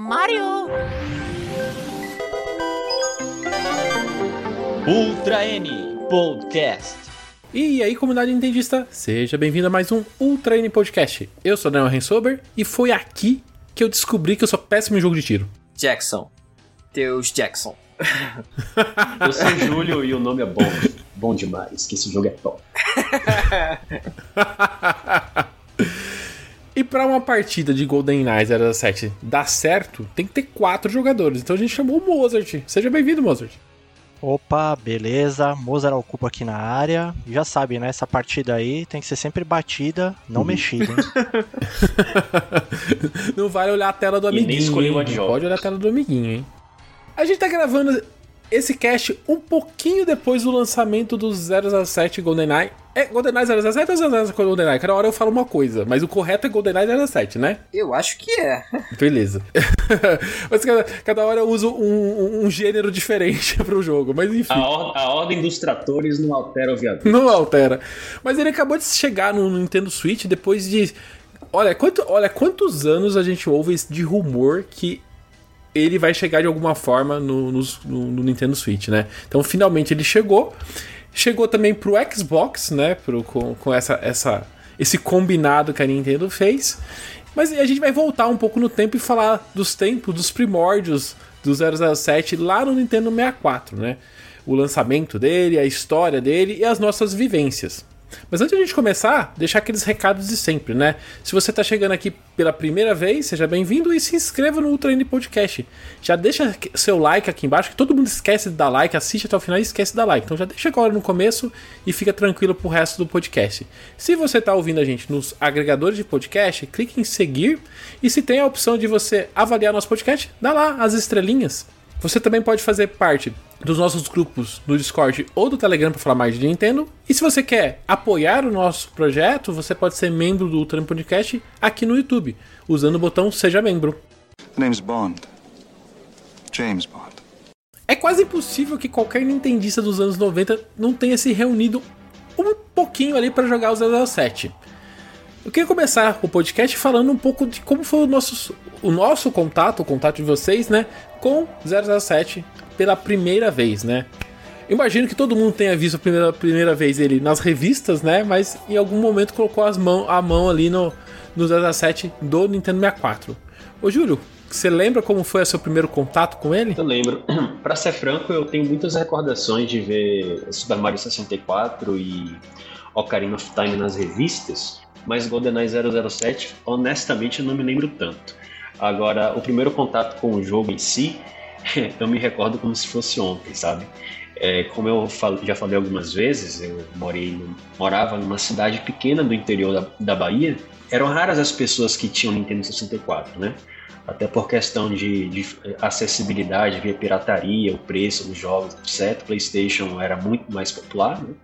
Mario! Ultra N Podcast. E aí, comunidade nintendista, seja bem-vindo a mais um Ultra N Podcast. Eu sou Daniel Rensober e foi aqui que eu descobri que eu sou péssimo em jogo de tiro. Jackson. Deus Jackson. Eu sou Júlio e o nome é bom. Bom demais, que esse jogo é top. E para uma partida de GoldenEye 007 dar certo, tem que ter quatro jogadores. Então a gente chamou o Mozart. Seja bem-vindo, Mozart. Opa, beleza. Mozart ocupa aqui na área. Já sabe, né? Essa partida aí tem que ser sempre batida, não mexida. hein? Não vale olhar a tela do E nem amiguinho. escolher hein? o Pode olhar a tela do amiguinho, hein? A gente tá gravando esse cast um pouquinho depois do lançamento do 007 GoldenEye. É GoldenEye 007 ou 007 GoldenEye? Cada hora eu falo uma coisa, mas o correto é GoldenEye 07, né? Eu acho que é. Beleza. mas cada, cada hora eu uso um, um- um gênero diferente pro jogo, mas enfim. A, or- a ordem dos tratores não altera o viaduto. Não altera. Mas ele acabou de chegar no Nintendo Switch depois de. Olha, quanto, olha quantos anos a gente ouve esse de rumor que ele vai chegar de alguma forma no, no- no Nintendo Switch, né? Então finalmente ele chegou. Chegou também pro Xbox, né? Pro, com com essa, essa, esse combinado que a Nintendo fez. Mas a gente vai voltar um pouco no tempo e falar dos tempos, dos primórdios do 007 lá no Nintendo 64, né? O lançamento dele, a história dele e as nossas vivências. Mas antes de a gente começar, deixar aqueles recados de sempre, né? Se você tá chegando aqui pela primeira vez, seja bem-vindo e se inscreva no Ultra Indie Podcast. Já deixa seu like aqui embaixo, que todo mundo esquece de dar like, assiste até o final e esquece de dar like. Então já deixa agora no começo e fica tranquilo pro resto do podcast. Se você tá ouvindo a gente nos agregadores de podcast, clique em seguir e se tem a opção de você avaliar nosso podcast, dá lá as estrelinhas. Você também pode fazer parte dos nossos grupos no Discord ou do Telegram para falar mais de Nintendo. E se você quer apoiar o nosso projeto, você pode ser membro do Ultra Podcast aqui no YouTube, usando o botão Seja Membro. The name's Bond. James Bond. É quase impossível que qualquer nintendista dos anos 90 não tenha se reunido um pouquinho ali para jogar o 007. Eu queria começar o podcast falando um pouco de como foi o nosso, o nosso contato, o contato de vocês, né, com 007 pela primeira vez, né? Imagino que todo mundo tenha visto a primeira, primeira vez ele nas revistas, né? Mas em algum momento colocou as mão, a mão ali no, no 007 do Nintendo 64. Ô Júlio, você lembra como foi o seu primeiro contato com ele? Eu lembro. Pra ser franco, eu tenho muitas recordações de ver Super Mario 64 e Ocarina of Time nas revistas, mas GoldenEye 007, honestamente, eu não me lembro tanto. Agora, o primeiro contato com o jogo em si, eu me recordo como se fosse ontem, sabe? É, como eu já falei algumas vezes, eu morei morava numa cidade pequena do interior da, da Bahia. Eram raras as pessoas que tinham Nintendo 64, né? Até por questão de, de acessibilidade, via pirataria, o preço dos jogos, etc. PlayStation era muito mais popular, né?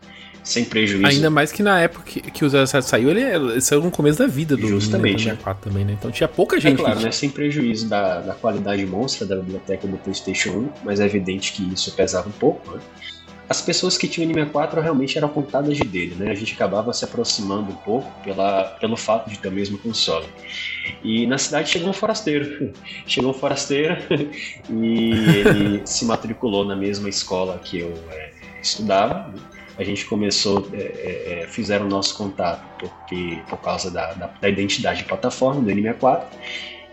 Sem prejuízo. Ainda mais que na época que, que o 07 saiu, ele, ele saiu no começo da vida do Justamente, Nintendo 64 também, né? Então tinha pouca É gente. claro, que- né, sem prejuízo da, da qualidade monstra da biblioteca do PlayStation 1, mas é evidente que isso pesava um pouco. Né? As pessoas que tinham N64 realmente eram contadas de dele, né? A gente acabava se aproximando um pouco pela, pelo fato de ter o mesmo console. E na cidade chegou um forasteiro. Chegou um forasteiro e ele se matriculou na mesma escola que eu é, estudava. A gente começou, é, é, é, fizeram o nosso contato porque, por causa da, da, da identidade de plataforma do N64.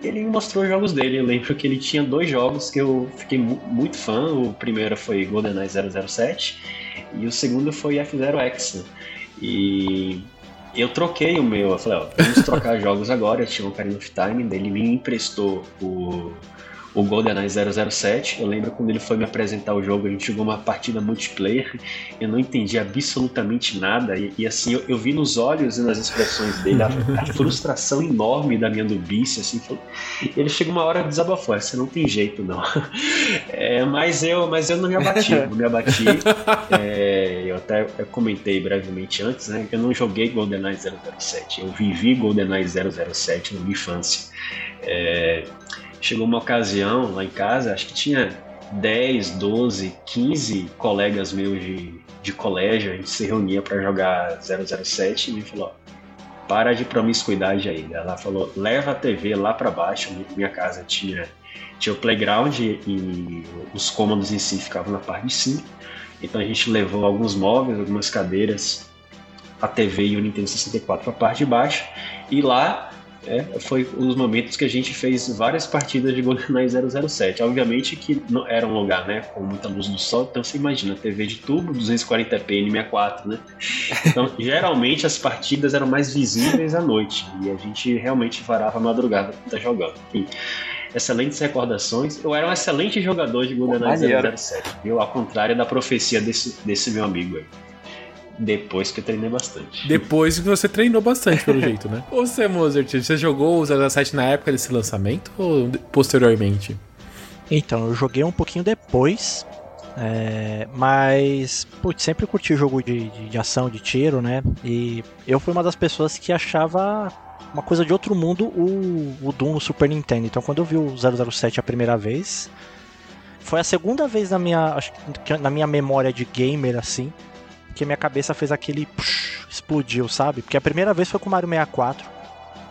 E ele me mostrou os jogos dele. Eu lembro que ele tinha dois jogos que eu fiquei mu- muito fã. O primeiro foi GoldenEye 007 e o segundo foi F-Zero X. né? E eu troquei o meu. Eu falei, ó, vamos trocar jogos agora. Eu tinha um Ocarina of Time, ele me emprestou o, o GoldenEye 007. Eu lembro quando ele foi me apresentar o jogo, a gente jogou uma partida multiplayer. Eu não entendi absolutamente nada. E, e, assim, eu, eu vi nos olhos e nas expressões dele a, a frustração enorme da minha nubice. Assim, falou- ele chegou uma hora e desabafou. Você não tem jeito, não. É, mas, eu, mas eu não me abati. Não me abati. É, eu até eu comentei brevemente antes, né? que Eu não joguei GoldenEye 007. Eu vivi GoldenEye 007 na minha infância. É, chegou uma ocasião lá em casa, acho que tinha 10, 12, 15 colegas meus de, de colégio, a gente se reunia para jogar 007 e me falou: para de promiscuidade aí. Ela falou, leva a TV lá para baixo. Minha casa tinha, tinha o playground e os cômodos em si ficavam na parte de cima. Então a gente levou alguns móveis, algumas cadeiras, a TV e o Nintendo 64 para a parte de baixo. E lá é, foi os momentos que a gente fez várias partidas de GoldenEye 007. Obviamente que não era um lugar, né, com muita luz do sol, então você imagina, TV de tubo, 240p N64, né? Então, geralmente as partidas eram mais visíveis à noite e a gente realmente varava a madrugada estar jogando. Enfim, excelentes recordações. Eu era um excelente jogador de GoldenEye 007, viu? Ao contrário da profecia desse, desse meu amigo aí. Depois que eu treinei bastante. Depois que você treinou bastante, pelo jeito, né? Você, Mozart, você jogou o 007 na época desse lançamento ou posteriormente? Então, eu joguei um pouquinho depois. É, mas, putz, sempre curti jogo de, de, de, ação, de tiro, né? E eu fui uma das pessoas que achava uma coisa de outro mundo o, o Doom no Super Nintendo. Então, quando eu vi o 007 a primeira vez, foi a segunda vez na minha, na minha memória de gamer, assim, que minha cabeça fez aquele psh, explodiu, sabe? Porque a primeira vez foi com o Mario 64.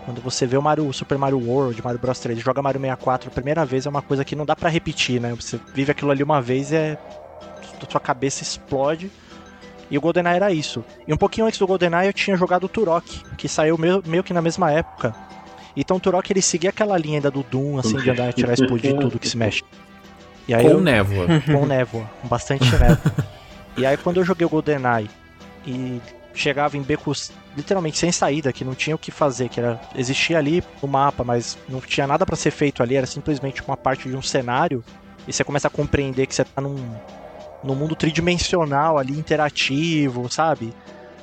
Quando você vê o Mario, Super Mario World, Mario Bros 3, joga Mario 64 a primeira vez é uma coisa que não dá para repetir, né? Você vive aquilo ali uma vez e é sua cabeça explode. E o GoldenEye era isso. E um pouquinho antes do GoldenEye eu tinha jogado o Turok, que saiu meio, meio que na mesma época. Então o Turok ele seguia aquela linha ainda do Doom, assim, de andar, atirar, explodir tudo que se mexe. E aí com eu... névoa. Com névoa, bastante névoa. E aí quando eu joguei o GoldenEye e chegava em becos literalmente sem saída, que não tinha o que fazer, que era existia ali o mapa, mas não tinha nada para ser feito ali, era simplesmente uma parte de um cenário, e você começa a compreender que você tá num, num mundo tridimensional ali, interativo, sabe?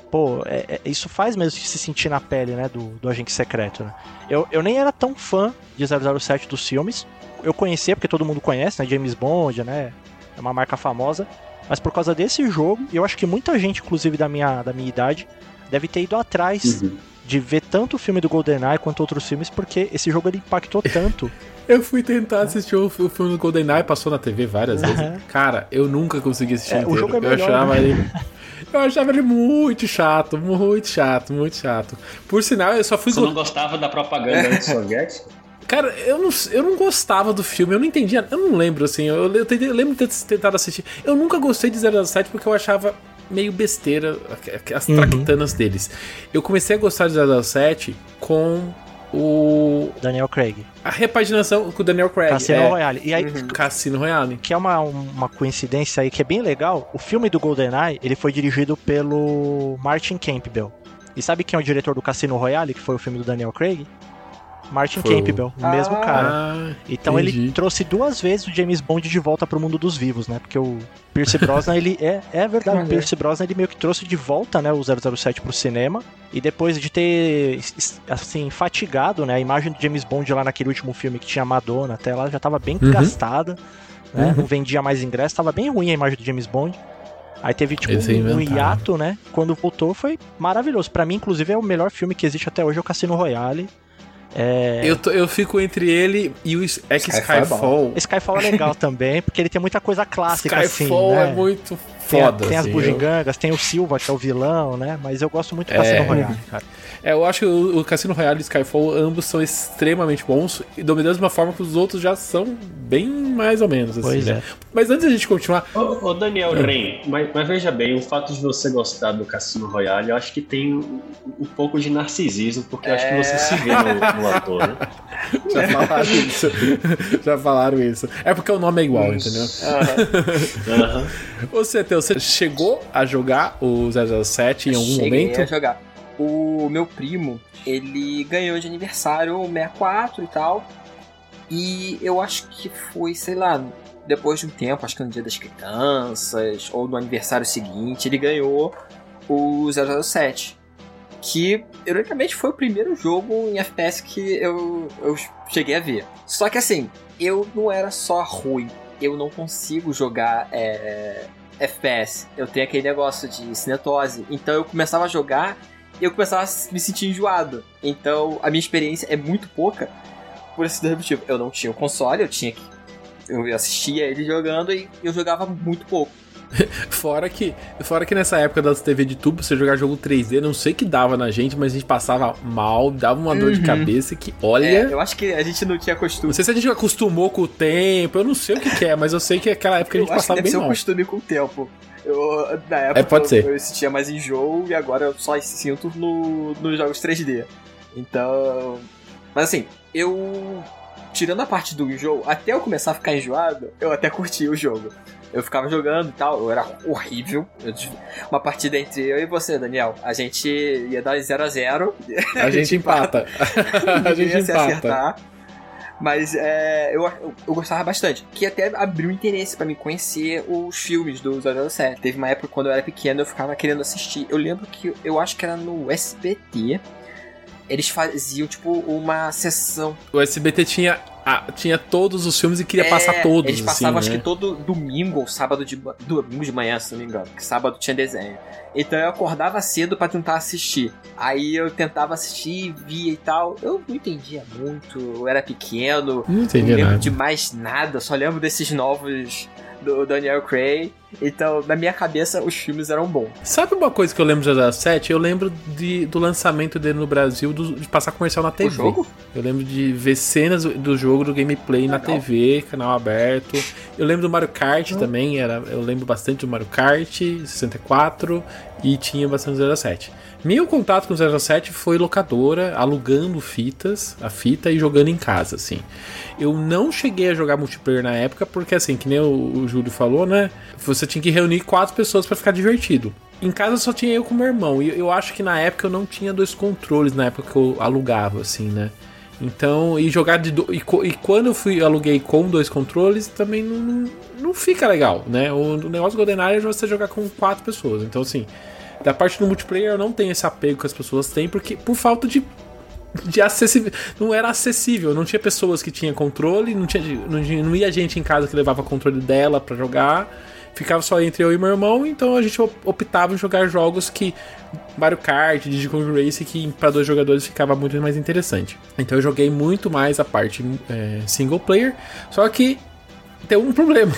Pô, é, é, isso faz mesmo se sentir na pele, né, do, do agente secreto, né? Eu, eu nem era tão fã de 007 dos filmes, eu conhecia porque todo mundo conhece, né, James Bond, né, é uma marca famosa, mas por causa desse jogo, eu acho que muita gente, inclusive da minha, da minha idade, deve ter ido atrás uhum. de ver tanto o filme do GoldenEye quanto outros filmes, porque esse jogo ele impactou tanto. eu fui tentar assistir o, o filme do GoldenEye, passou na TV várias vezes. Uhum. Cara, eu nunca consegui assistir é, inteiro. O jogo é melhor, eu achava né? ele Eu achava ele muito chato, muito chato, muito chato. Por sinal, eu só fui. Você não gostava da propaganda anti-soviética? Cara, eu não, eu não gostava do filme, eu não entendia, eu não lembro assim, eu, eu, eu lembro de ter tentado assistir. Eu nunca gostei de 007 porque eu achava meio besteira as uhum. traquitanas deles. Eu comecei a gostar de 007 com o. Daniel Craig. A repaginação com o Daniel Craig. Cassino é. Royale. E aí, uhum. Cassino Royale. Que é uma, uma coincidência aí que é bem legal. O filme do GoldenEye, ele foi dirigido pelo Martin Campbell. E sabe quem é o diretor do Cassino Royale, que foi o filme do Daniel Craig? Martin Foi. Campbell, o mesmo ah, cara. Então entendi. ele trouxe duas vezes o James Bond de volta pro mundo dos vivos, né? Porque o Pierce Brosnan, ele é, é verdade, o Pierce Brosnan ele meio que trouxe de volta, né, o 007 pro cinema. E depois de ter, assim, fatigado, né, a imagem do James Bond lá naquele último filme que tinha Madonna, até lá já tava bem uhum. gastada, né? Uhum. Não vendia mais ingresso, tava bem ruim a imagem do James Bond. Aí teve tipo um, um hiato, né? Quando voltou foi maravilhoso. Para mim, inclusive, é o melhor filme que existe até hoje, é o Cassino Royale. É... Eu, tô, eu fico entre ele e o é que Skyfall. Skyfall, Skyfall é legal também, porque ele tem muita coisa clássica Skyfall assim, né? é muito foda. Tem, tem assim, as bugigangas, eu... tem o Silva, que é o vilão, né? Mas eu gosto muito Cassino é... Royale, cara. É, eu acho que o, o Cassino Royale e Skyfall ambos são extremamente bons, e da mesma forma que os outros já são bem mais ou menos, assim, pois né? É. Mas antes da gente continuar. Ô, ô Daniel é. Ren, mas, mas, veja bem, o fato de você gostar do Cassino Royale, eu acho que tem um, um pouco de narcisismo, porque eu acho que você se vê no, no ator, né? Já falaram isso. Já falaram isso. É porque o nome é igual, entendeu? Uhum. uhum. Você, Teu, você chegou a jogar o 007 em algum Cheguei momento? a jogar. O meu primo, ele ganhou de aniversário o 64 e tal. E eu acho que foi, sei lá, depois de um tempo, acho que no dia das crianças, ou no aniversário seguinte, ele ganhou o 007 que ironicamente foi o primeiro jogo em FPS que eu, eu cheguei a ver. Só que assim, eu não era só ruim, eu não consigo jogar é, FPS. Eu tenho aquele negócio de cinetose. Então eu começava a jogar eu começava a me sentir enjoado. Então a minha experiência é muito pouca por esse motivo. Eu não tinha o console, eu tinha que. Eu assistia ele jogando e eu jogava muito pouco. Fora que, fora que nessa época das TV de tubo, você jogar jogo 3D, não sei que dava na gente, mas a gente passava mal, dava uma dor de Uhum. cabeça que, olha. É, eu acho que a gente não tinha costume. Não sei se a gente acostumou com o tempo, eu não sei o que, que é, mas eu sei que naquela época a gente eu acho que passava deve bem ser um mal. costume com o tempo. Eu, na época É, pode eu, ser. eu sentia mais enjoo e agora eu só sinto no, nos jogos 3D. Então. Mas assim, eu. Tirando a parte do enjoo, até eu começar a ficar enjoado, eu até curti o jogo. Eu ficava jogando e tal, eu era horrível. Eu uma partida entre eu e você, Daniel. A gente ia dar 0 a 0 A gente empata. a Ninguém gente ia se empata. acertar. Mas é, eu, eu, eu gostava bastante. Que até abriu interesse pra mim conhecer os filmes do 007. Teve uma época quando eu era pequeno eu ficava querendo assistir. Eu lembro que eu acho que era no SBT. Eles faziam tipo uma sessão. O SBT tinha, ah, tinha todos os filmes e queria É, passar todos. Eles passavam assim, acho né? que todo domingo ou sábado de domingo de manhã, se não me engano. Que sábado tinha desenho. Então eu acordava cedo pra tentar assistir. Aí eu tentava assistir, via e tal. Eu não entendia muito, eu era pequeno. Não Não entendi lembro nada. de mais nada, só lembro desses novos do Daniel Craig. Então, na minha cabeça, os filmes eram bons. Sabe uma coisa que eu lembro de 07? Eu lembro de, do lançamento dele no Brasil, do- de passar comercial na TV. jogo? Eu lembro de ver cenas do jogo, do gameplay na Legal. TV, canal aberto. Eu lembro do Mario Kart Hum. também, era, eu lembro bastante do Mario Kart 64 e tinha bastante 07. Meu contato com o 07 foi locadora, alugando fitas, a fita e jogando em casa, assim. Eu não cheguei a jogar multiplayer na época, porque assim, que nem o, o Júlio falou, né? Você tinha que reunir quatro pessoas pra ficar divertido. Em casa só tinha eu com meu irmão. E eu acho que na época eu não tinha dois controles, na época que eu alugava, assim, né? Então, e jogar de. do- E, e quando eu fui aluguei com dois controles, também não, não, fica legal, né? O, o negócio do GoldenEye é você jogar com quatro pessoas. Então, assim, da parte do multiplayer eu não tenho esse apego que as pessoas têm, porque por falta de de acessível. Não era acessível, não tinha pessoas que tinham controle, não, tinha, não, não ia gente em casa que levava controle dela pra jogar. Ficava só entre eu e meu irmão, então a gente op- optava em jogar jogos que. Mario Kart, Kong Race, que pra dois jogadores ficava muito mais interessante. Então eu joguei muito mais a parte é, single player, só que tem um problema.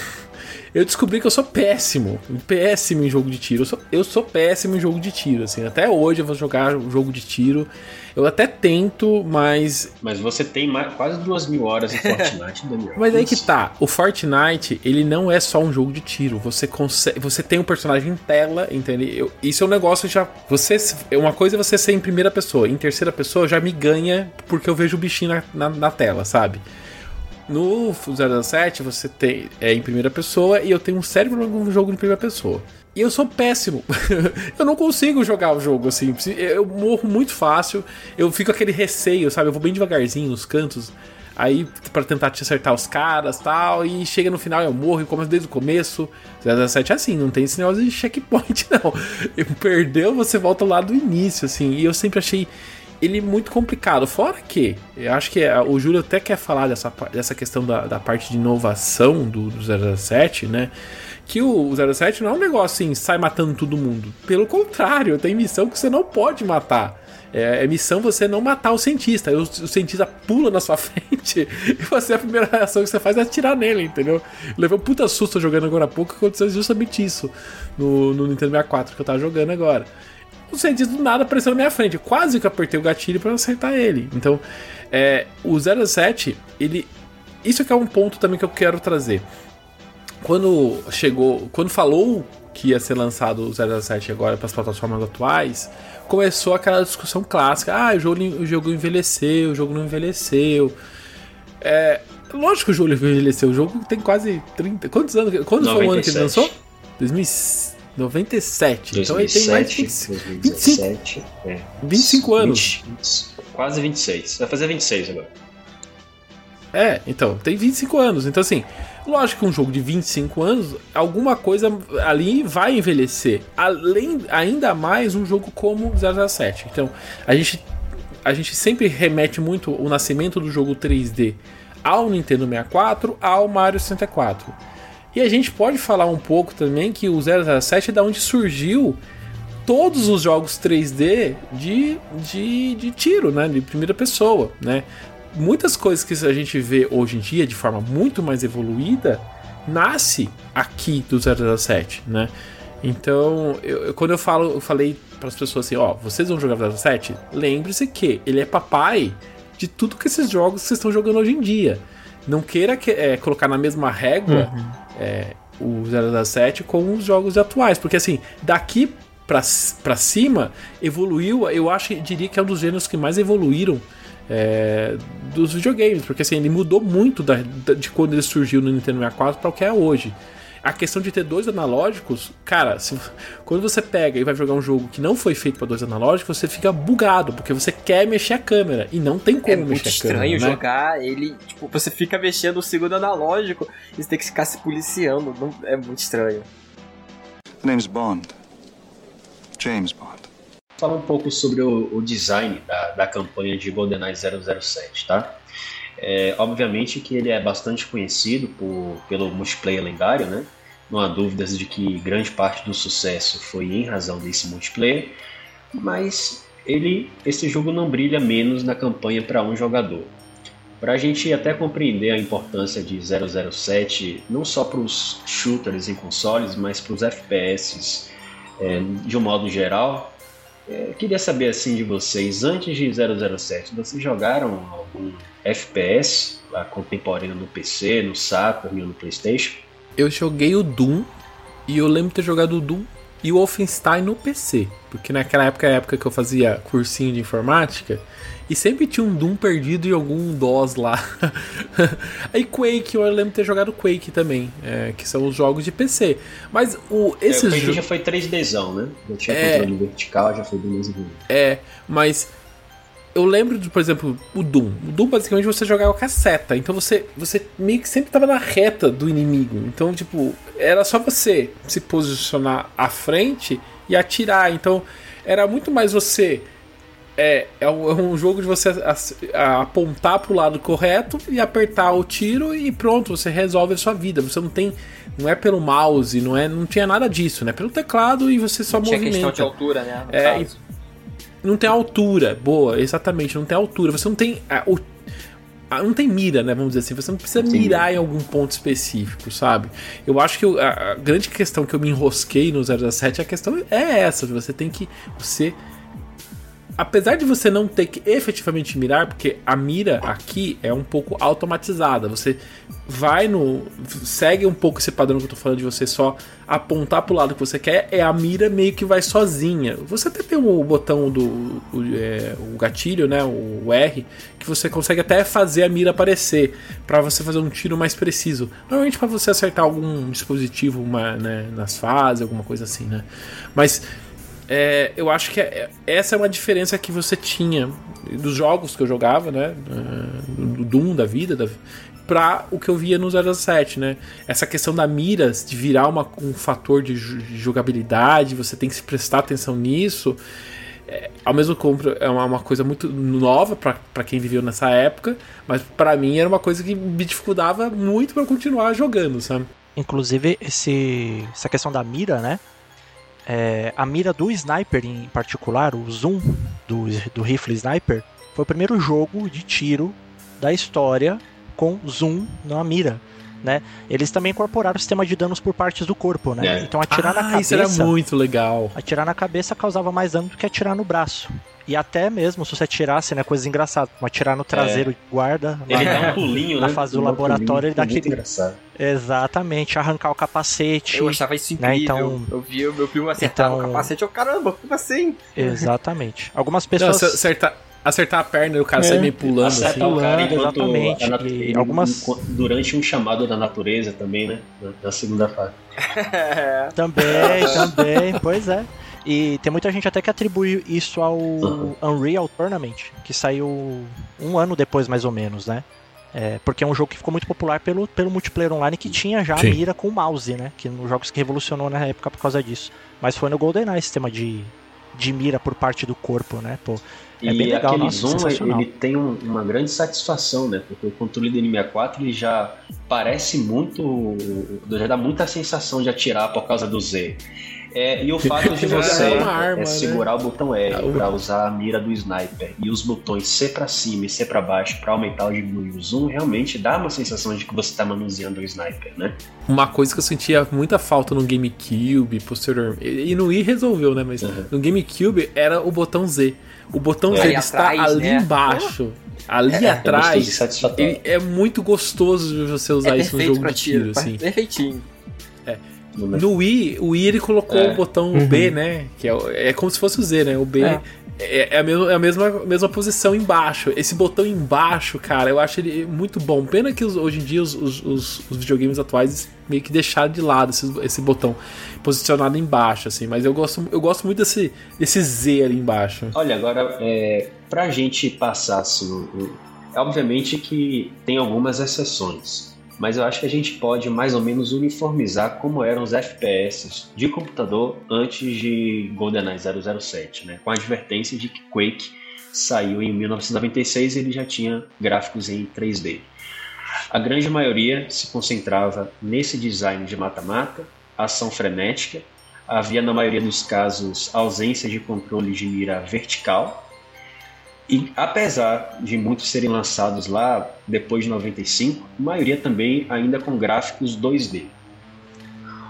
Eu descobri que eu sou péssimo, péssimo em jogo de tiro. Eu sou, eu sou péssimo em jogo de tiro, assim. Até hoje eu vou jogar jogo de tiro. Eu até tento, mas. Mas você tem mais, quase duas mil horas em Fortnite, Daniel. Mas aí que tá. O Fortnite, ele não é só um jogo de tiro. Você consegue. Você tem um personagem em tela, entendeu? Isso é um negócio já. Você. Uma coisa é você ser em primeira pessoa. Em terceira pessoa já me ganha porque eu vejo o bichinho na, na, na tela, sabe? No 007 você tem é em primeira pessoa e eu tenho um sério problema com o jogo em primeira pessoa. E eu sou péssimo. eu não consigo jogar o jogo assim. Eu morro muito fácil. Eu fico aquele receio, sabe? Eu vou bem devagarzinho nos cantos. Aí pra tentar te acertar os caras tal. E chega no final eu morro e começo desde o começo. 007 é assim, não tem esse negócio de checkpoint, não. Perdeu, você volta lá do início, assim. E eu sempre achei ele muito complicado. Fora que, eu acho que é, o Júlio até quer falar dessa, dessa questão da, da parte de inovação do, do 007, né? Que o 07 não é um negócio assim, sai matando todo mundo. Pelo contrário, tem missão que você não pode matar. É, é missão você não matar o cientista. O, o cientista pula na sua frente e você, a primeira reação que você faz é atirar nele, entendeu? Eu levei um puta susto jogando agora há pouco, aconteceu justamente isso no, no Nintendo 64 que eu tava jogando agora o cientista do nada apareceu na minha frente. Quase que apertei o gatilho para acertar ele. Então, é, o 07, ele. Isso que é um ponto também que eu quero trazer. Quando chegou. Quando falou que ia ser lançado o 07 agora para as plataformas atuais, começou aquela discussão clássica. Ah, o jogo, o jogo envelheceu, o jogo não envelheceu. É, lógico que o jogo envelheceu. O jogo tem quase 30. Quantos anos? Quando foi o ano que ele 97. lançou? 2097. Então ele tem mais de 2007, 20 2017, é. 25 anos. 20, 20, quase 26. Vai fazer 26 agora. É, então, tem 25 anos. Então, assim, lógico que um jogo de 25 anos, alguma coisa ali vai envelhecer. Além, ainda mais um jogo como 007. Então, a gente, a gente sempre remete muito o nascimento do jogo 3D ao Nintendo 64, ao Mario 64. E a gente pode falar um pouco também que o 007 é da onde surgiu todos os jogos 3D de, de, de tiro, né? De primeira pessoa, né? Muitas coisas que a gente vê hoje em dia de forma muito mais evoluída nasce aqui do 007, né? Então, eu, quando eu falo, eu falei para as pessoas assim, ó, vocês vão jogar 007, lembre-se que ele é papai de tudo que esses jogos que vocês estão jogando hoje em dia. Não queira que- é, colocar na mesma régua é, o 007 com os jogos atuais, porque assim, daqui pra cima, evoluiu, eu acho, diria que é um dos gêneros que mais evoluíram é, dos videogames, porque assim, ele mudou muito da- da- de quando ele surgiu no Nintendo 64 para o que é hoje. A questão de ter dois analógicos, cara, se- quando você pega e vai jogar um jogo que não foi feito para dois analógicos, você fica bugado, porque você quer mexer a câmera e não tem como É mexer muito a estranho câmera. né? jogar ele. Tipo, você fica mexendo o segundo analógico e você tem que ficar se policiando. Não- é muito estranho. The name's Bond. James Bond. Falar um pouco sobre o, o design da, da campanha de GoldenEye 007, tá? É, obviamente que ele é bastante conhecido por, pelo multiplayer lendário, né? Não há dúvidas de que grande parte do sucesso foi em razão desse multiplayer, mas ele, esse jogo não brilha menos na campanha para um jogador. Para a gente até compreender a importância de 007, não só para os shooters em consoles, mas para os FPS é, de um modo geral, eu queria saber assim de vocês, antes de 007, vocês jogaram algum FPS lá contemporâneo no PC, no Saturn ou no Playstation? Eu joguei o Doom e eu lembro de ter jogado o Doom e o Wolfenstein no PC. Porque naquela época é a época que eu fazia cursinho de informática e sempre tinha um Doom perdido em algum DOS lá. Aí Quake, eu lembro de ter jogado Quake também, é, que são os jogos de PC. Mas o, Esse esses Quake jo- já foi 3Dzão, né? Já tinha É. controle vertical, já foi beleza. É, mas eu lembro de, por exemplo, o Doom. O Doom basicamente você jogava com a seta, então você, você meio que sempre tava na reta do inimigo. Então, tipo, era só você se posicionar à frente e atirar. Então, era muito mais você. É, é um, é um jogo de você apontar pro lado correto e apertar o tiro e pronto, você resolve a sua vida. Você não tem. Não é pelo mouse, não é, não tinha nada disso, né? Pelo teclado e você só Tinha movimenta. questão de altura, né? no É, caso. Não tem altura, boa, exatamente, não tem altura. Você não tem. a- o- a- não tem mira, né? Vamos dizer assim. Você não precisa Entendi. mirar em algum ponto específico, sabe? Eu acho que o- a, a grande questão que eu me enrosquei no 017 a questão é essa: você tem que. Você. Apesar de você não ter que efetivamente mirar, porque a mira aqui é um pouco automatizada. Você vai no. segue um pouco esse padrão que eu tô falando de você só apontar pro lado que você quer, é a mira meio que vai sozinha. Você até tem o botão do. o, é, o gatilho, né? O R, que você consegue até fazer a mira aparecer para você fazer um tiro mais preciso. Normalmente para você acertar algum dispositivo uma, né, nas fases, alguma coisa assim, né? Mas é, eu acho que é- essa é uma diferença que você tinha dos jogos que eu jogava, né? eh, Do Doom da vida, da, pra o que eu via no 007, né? Essa questão da miras, de virar uma- um fator de jogabilidade, você tem que se prestar atenção nisso. É, ao mesmo tempo é uma, uma coisa muito nova pra quem viveu nessa época, mas pra mim era uma coisa que me dificultava muito pra continuar jogando, sabe? Inclusive, esse, essa questão da mira, né? É, a mira do sniper em particular, o zoom do, do rifle sniper, foi o primeiro jogo de tiro da história com zoom na mira. Né? Eles também incorporaram o sistema de danos por partes do corpo, né? É. Então atirar na ah, cabeça. isso era muito legal. Atirar na cabeça causava mais dano do que atirar no braço. E até mesmo se você atirasse, né, coisas engraçadas, como atirar no traseiro de guarda. Ele lá- dá um pulinho, na né? fase do laboratório, pulinho, ele dá aquele- engraçado. Exatamente, arrancar o capacete. Eu achava isso né, incrível. então- Eu vi o meu primo acertar Então- no capacete. Eu, caramba, como assim? Exatamente. Algumas Não, pessoas. se acertar, acertar a perna e o cara É. sair meio pulando Acerta assim. o cara enquanto exatamente. a E algumas- durante um chamado da natureza também, né? Na, segunda fase. Também, também, pois é. E tem muita gente até que atribui isso ao Uhum. Unreal Tournament, que saiu um ano depois, mais ou menos, né? É, porque é um jogo que ficou muito popular pelo, pelo multiplayer online que tinha já a Sim. mira com o mouse, né? Que nos jogos que revolucionou na época por causa disso. Mas foi no GoldenEye sistema de, de mira por parte do corpo, né? Pô, É E bem legal, aquele nossa, zoom, ele tem um- uma grande satisfação, né? Porque o controle do N64 ele já parece muito. já dá muita sensação de atirar por causa do Z. É, e o fato de você É arma, é, segurar o botão R Ah, para usar a mira do sniper e os botões C para cima e C para baixo para aumentar ou diminuir o zoom, realmente dá uma sensação de que você está manuseando o sniper, né? Uma coisa que eu sentia muita falta no GameCube, posteriormente. E no Wii resolveu, né? Mas Uhum. no GameCube era o botão Z. O botão Z Ali ele está atrás, ali né? embaixo. Ali É e atrás. ele é muito gostoso de você usar É isso no jogo de tiro, tiro, assim. perfeitinho. No Wii, o Wii ele colocou É. o botão Uhum. B, né? Que é, é como se fosse o Z, né? O B é, É. é a, mesma, é a mesma, mesma posição embaixo. Esse botão embaixo, cara, eu acho ele muito bom. Pena que os- hoje em dia os, os, os- videogames atuais meio que deixaram de lado esse, esse botão posicionado embaixo, assim. Mas eu gosto, eu gosto muito desse, desse Z ali embaixo. Olha, agora, é, pra gente passar assim, obviamente que tem algumas exceções, mas eu acho que a gente pode mais ou menos uniformizar como eram os FPS de computador antes de GoldenEye 007, né? com a advertência de que Quake saiu em 1996 e ele já tinha gráficos em 3D. A grande maioria se concentrava nesse design de mata-mata, ação frenética, havia na maioria dos casos ausência de controle de mira vertical. E apesar de muitos serem lançados lá depois de 95, a maioria também ainda com gráficos 2D.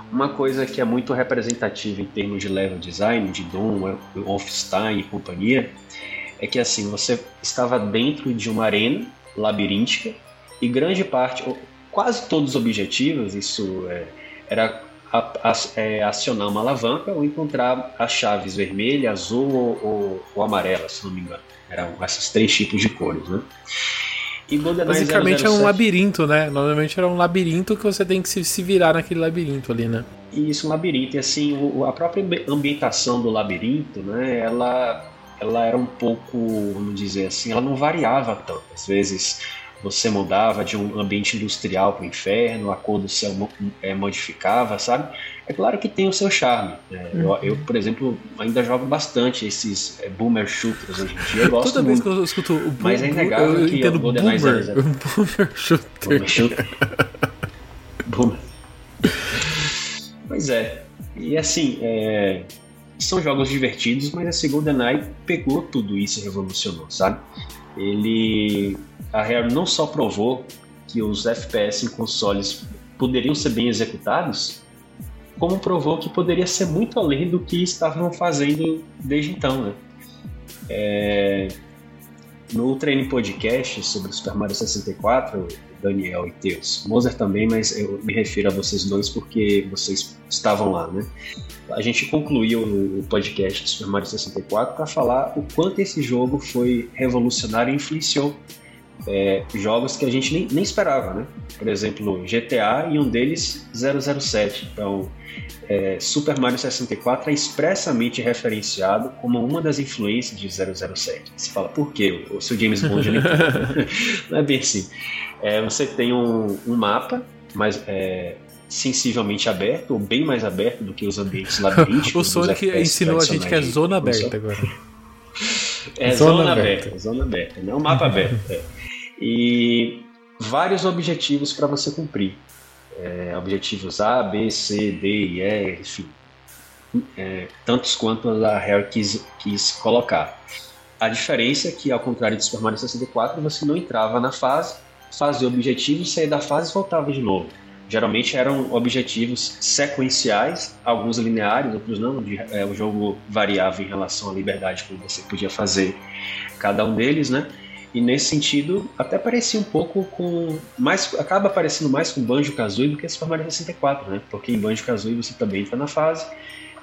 Uma coisa que é muito representativa em termos de level design, de Doom, Wolfenstein e companhia, é que assim, você estava dentro de uma arena labiríntica e grande parte, ou quase todos os objetivos, isso é, era acionar uma alavanca ou encontrar as chaves vermelha, azul ou, ou, ou amarela, se não me engano. Eram esses três tipos de cores, né? E GoldenEye Basicamente é um 007 labirinto, né? Normalmente era um labirinto que você tem que se, se virar naquele labirinto ali, né? Isso, um labirinto. E assim, o- a própria ambi- ambientação do labirinto, né, ela, ela era um pouco, vamos dizer assim, ela não variava tanto. Às vezes você mudava de um ambiente industrial para o inferno, a cor do céu eh, modificava, sabe? É claro que tem o seu charme. né? Eu, eu, por exemplo, ainda jogo bastante esses eh, boomer shooters hoje em dia. Eu gosto Toda vez muito. que eu escuto o Mas é boom- inegável eu que entendo o GoldenEye boomer, 00. boomer shooter. Boomer shooter. Boomer. Pois é. E assim, é, são jogos divertidos, mas a segunda Night pegou tudo isso e revolucionou, sabe? Ele. A Rare não só provou que os FPS em consoles poderiam ser bem executados, como provou que poderia ser muito além do que estavam fazendo desde então, né? É, no Treino Podcast sobre Super Mario 64, Daniel e Teus, Moser também, mas eu me refiro a vocês dois porque vocês estavam lá, né? A gente concluiu o podcast do Super Mario 64 para falar o quanto esse jogo foi revolucionário e influenciou é, jogos que a gente nem, nem esperava, né? Por exemplo, GTA e um deles 007. Então, é, Super Mario 64 é expressamente referenciado como uma das influências de 007. Você fala, por quê? O seu James Bond ele... não é bem assim. É, você tem um, um mapa, mas é, sensivelmente aberto, ou bem mais aberto do que os ambientes labirínticos. O Sonic ensinou a gente que é zona aberta agora. É Zona zona, aberta. aberta. zona aberta, não mapa aberto. é. E vários objetivos para você cumprir. É, objetivos A, B, C, D e E, enfim. É, tantos quanto a Rare quis, quis colocar. A diferença é que, ao contrário do Super Mario 64, você não entrava na fase, fazia o objetivo, saía da fase e voltava de novo. Geralmente eram objetivos sequenciais, alguns lineares, outros não. de- é, o jogo variava em relação à liberdade que você podia fazer cada um deles, né? E nesse sentido, até parecia um pouco com. Mais, acaba parecendo mais com Banjo Kazooie do que Super Mario 64, né? Porque em Banjo Kazooie você também entra na fase,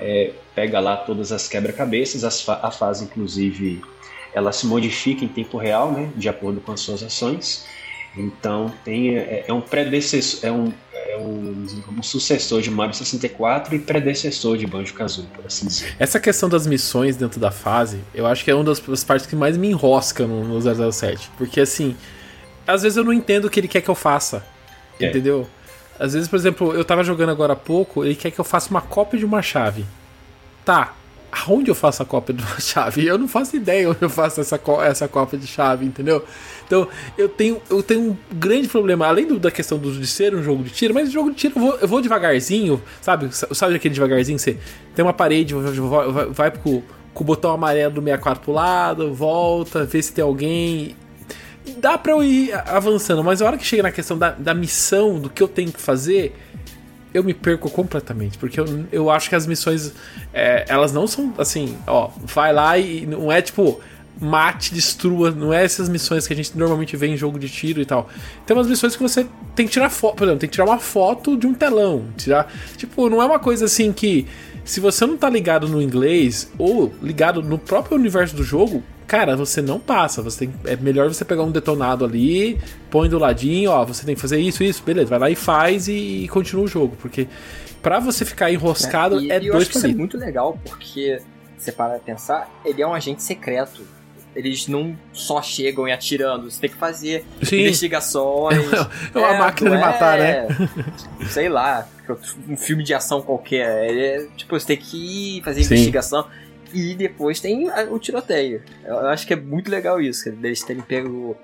é, pega lá todas as quebra-cabeças, as fa- a fase, inclusive, ela se modifica em tempo real, né? De acordo com as suas ações. Então tem, é, é um predecessor, é um, é um, um sucessor de Mario 64 e predecessor de Banjo Kazooie, por assim dizer. Essa questão das missões dentro da fase, eu acho que é uma das, das partes que mais me enrosca no, no 007. Porque assim, às vezes eu não entendo o que ele quer que eu faça. É. Entendeu? Às vezes, por exemplo, eu tava jogando agora há pouco, ele quer que eu faça uma cópia de uma chave. Tá. Aonde eu faço a cópia de uma chave? Eu não faço ideia onde eu faço essa, essa cópia de chave, entendeu? Então eu tenho, eu tenho um grande problema, além do- da questão do, de ser um jogo de tiro, mas jogo de tiro eu vou, eu vou devagarzinho, sabe? Sabe aquele devagarzinho? Você tem uma parede, vai, vai, vai com o botão amarelo do 64 pro lado, volta, vê se tem alguém. Dá pra eu ir avançando, mas a hora que chega na questão da, da missão, do que eu tenho que fazer, eu me perco completamente, porque eu, eu acho que as missões, é, elas não são assim, ó, vai lá e não é tipo mate, destrua, não é essas missões que a gente normalmente vê em jogo de tiro e tal. Tem umas missões que você tem que tirar foto, por exemplo, tem que tirar uma foto de um telão, tirar, tipo, não é uma coisa assim que se você não tá ligado no inglês ou ligado no próprio universo do jogo, cara, você não passa. Você tem, é melhor você pegar um detonado ali, põe do ladinho, ó, você tem que fazer isso, isso, beleza, vai lá e faz e, e continua o jogo, porque pra você ficar enroscado e, é e eu dois acho que isso é muito legal, porque você para pensar, ele é um agente secreto. Eles não só chegam e atirando, você tem que fazer Sim. investigações. É uma máquina de é, matar, né? Sei lá, um filme de ação qualquer. É, tipo, você tem que ir fazer Sim. investigação. E depois tem a- o tiroteio. Eu, eu acho que é muito legal isso, que eles terem pego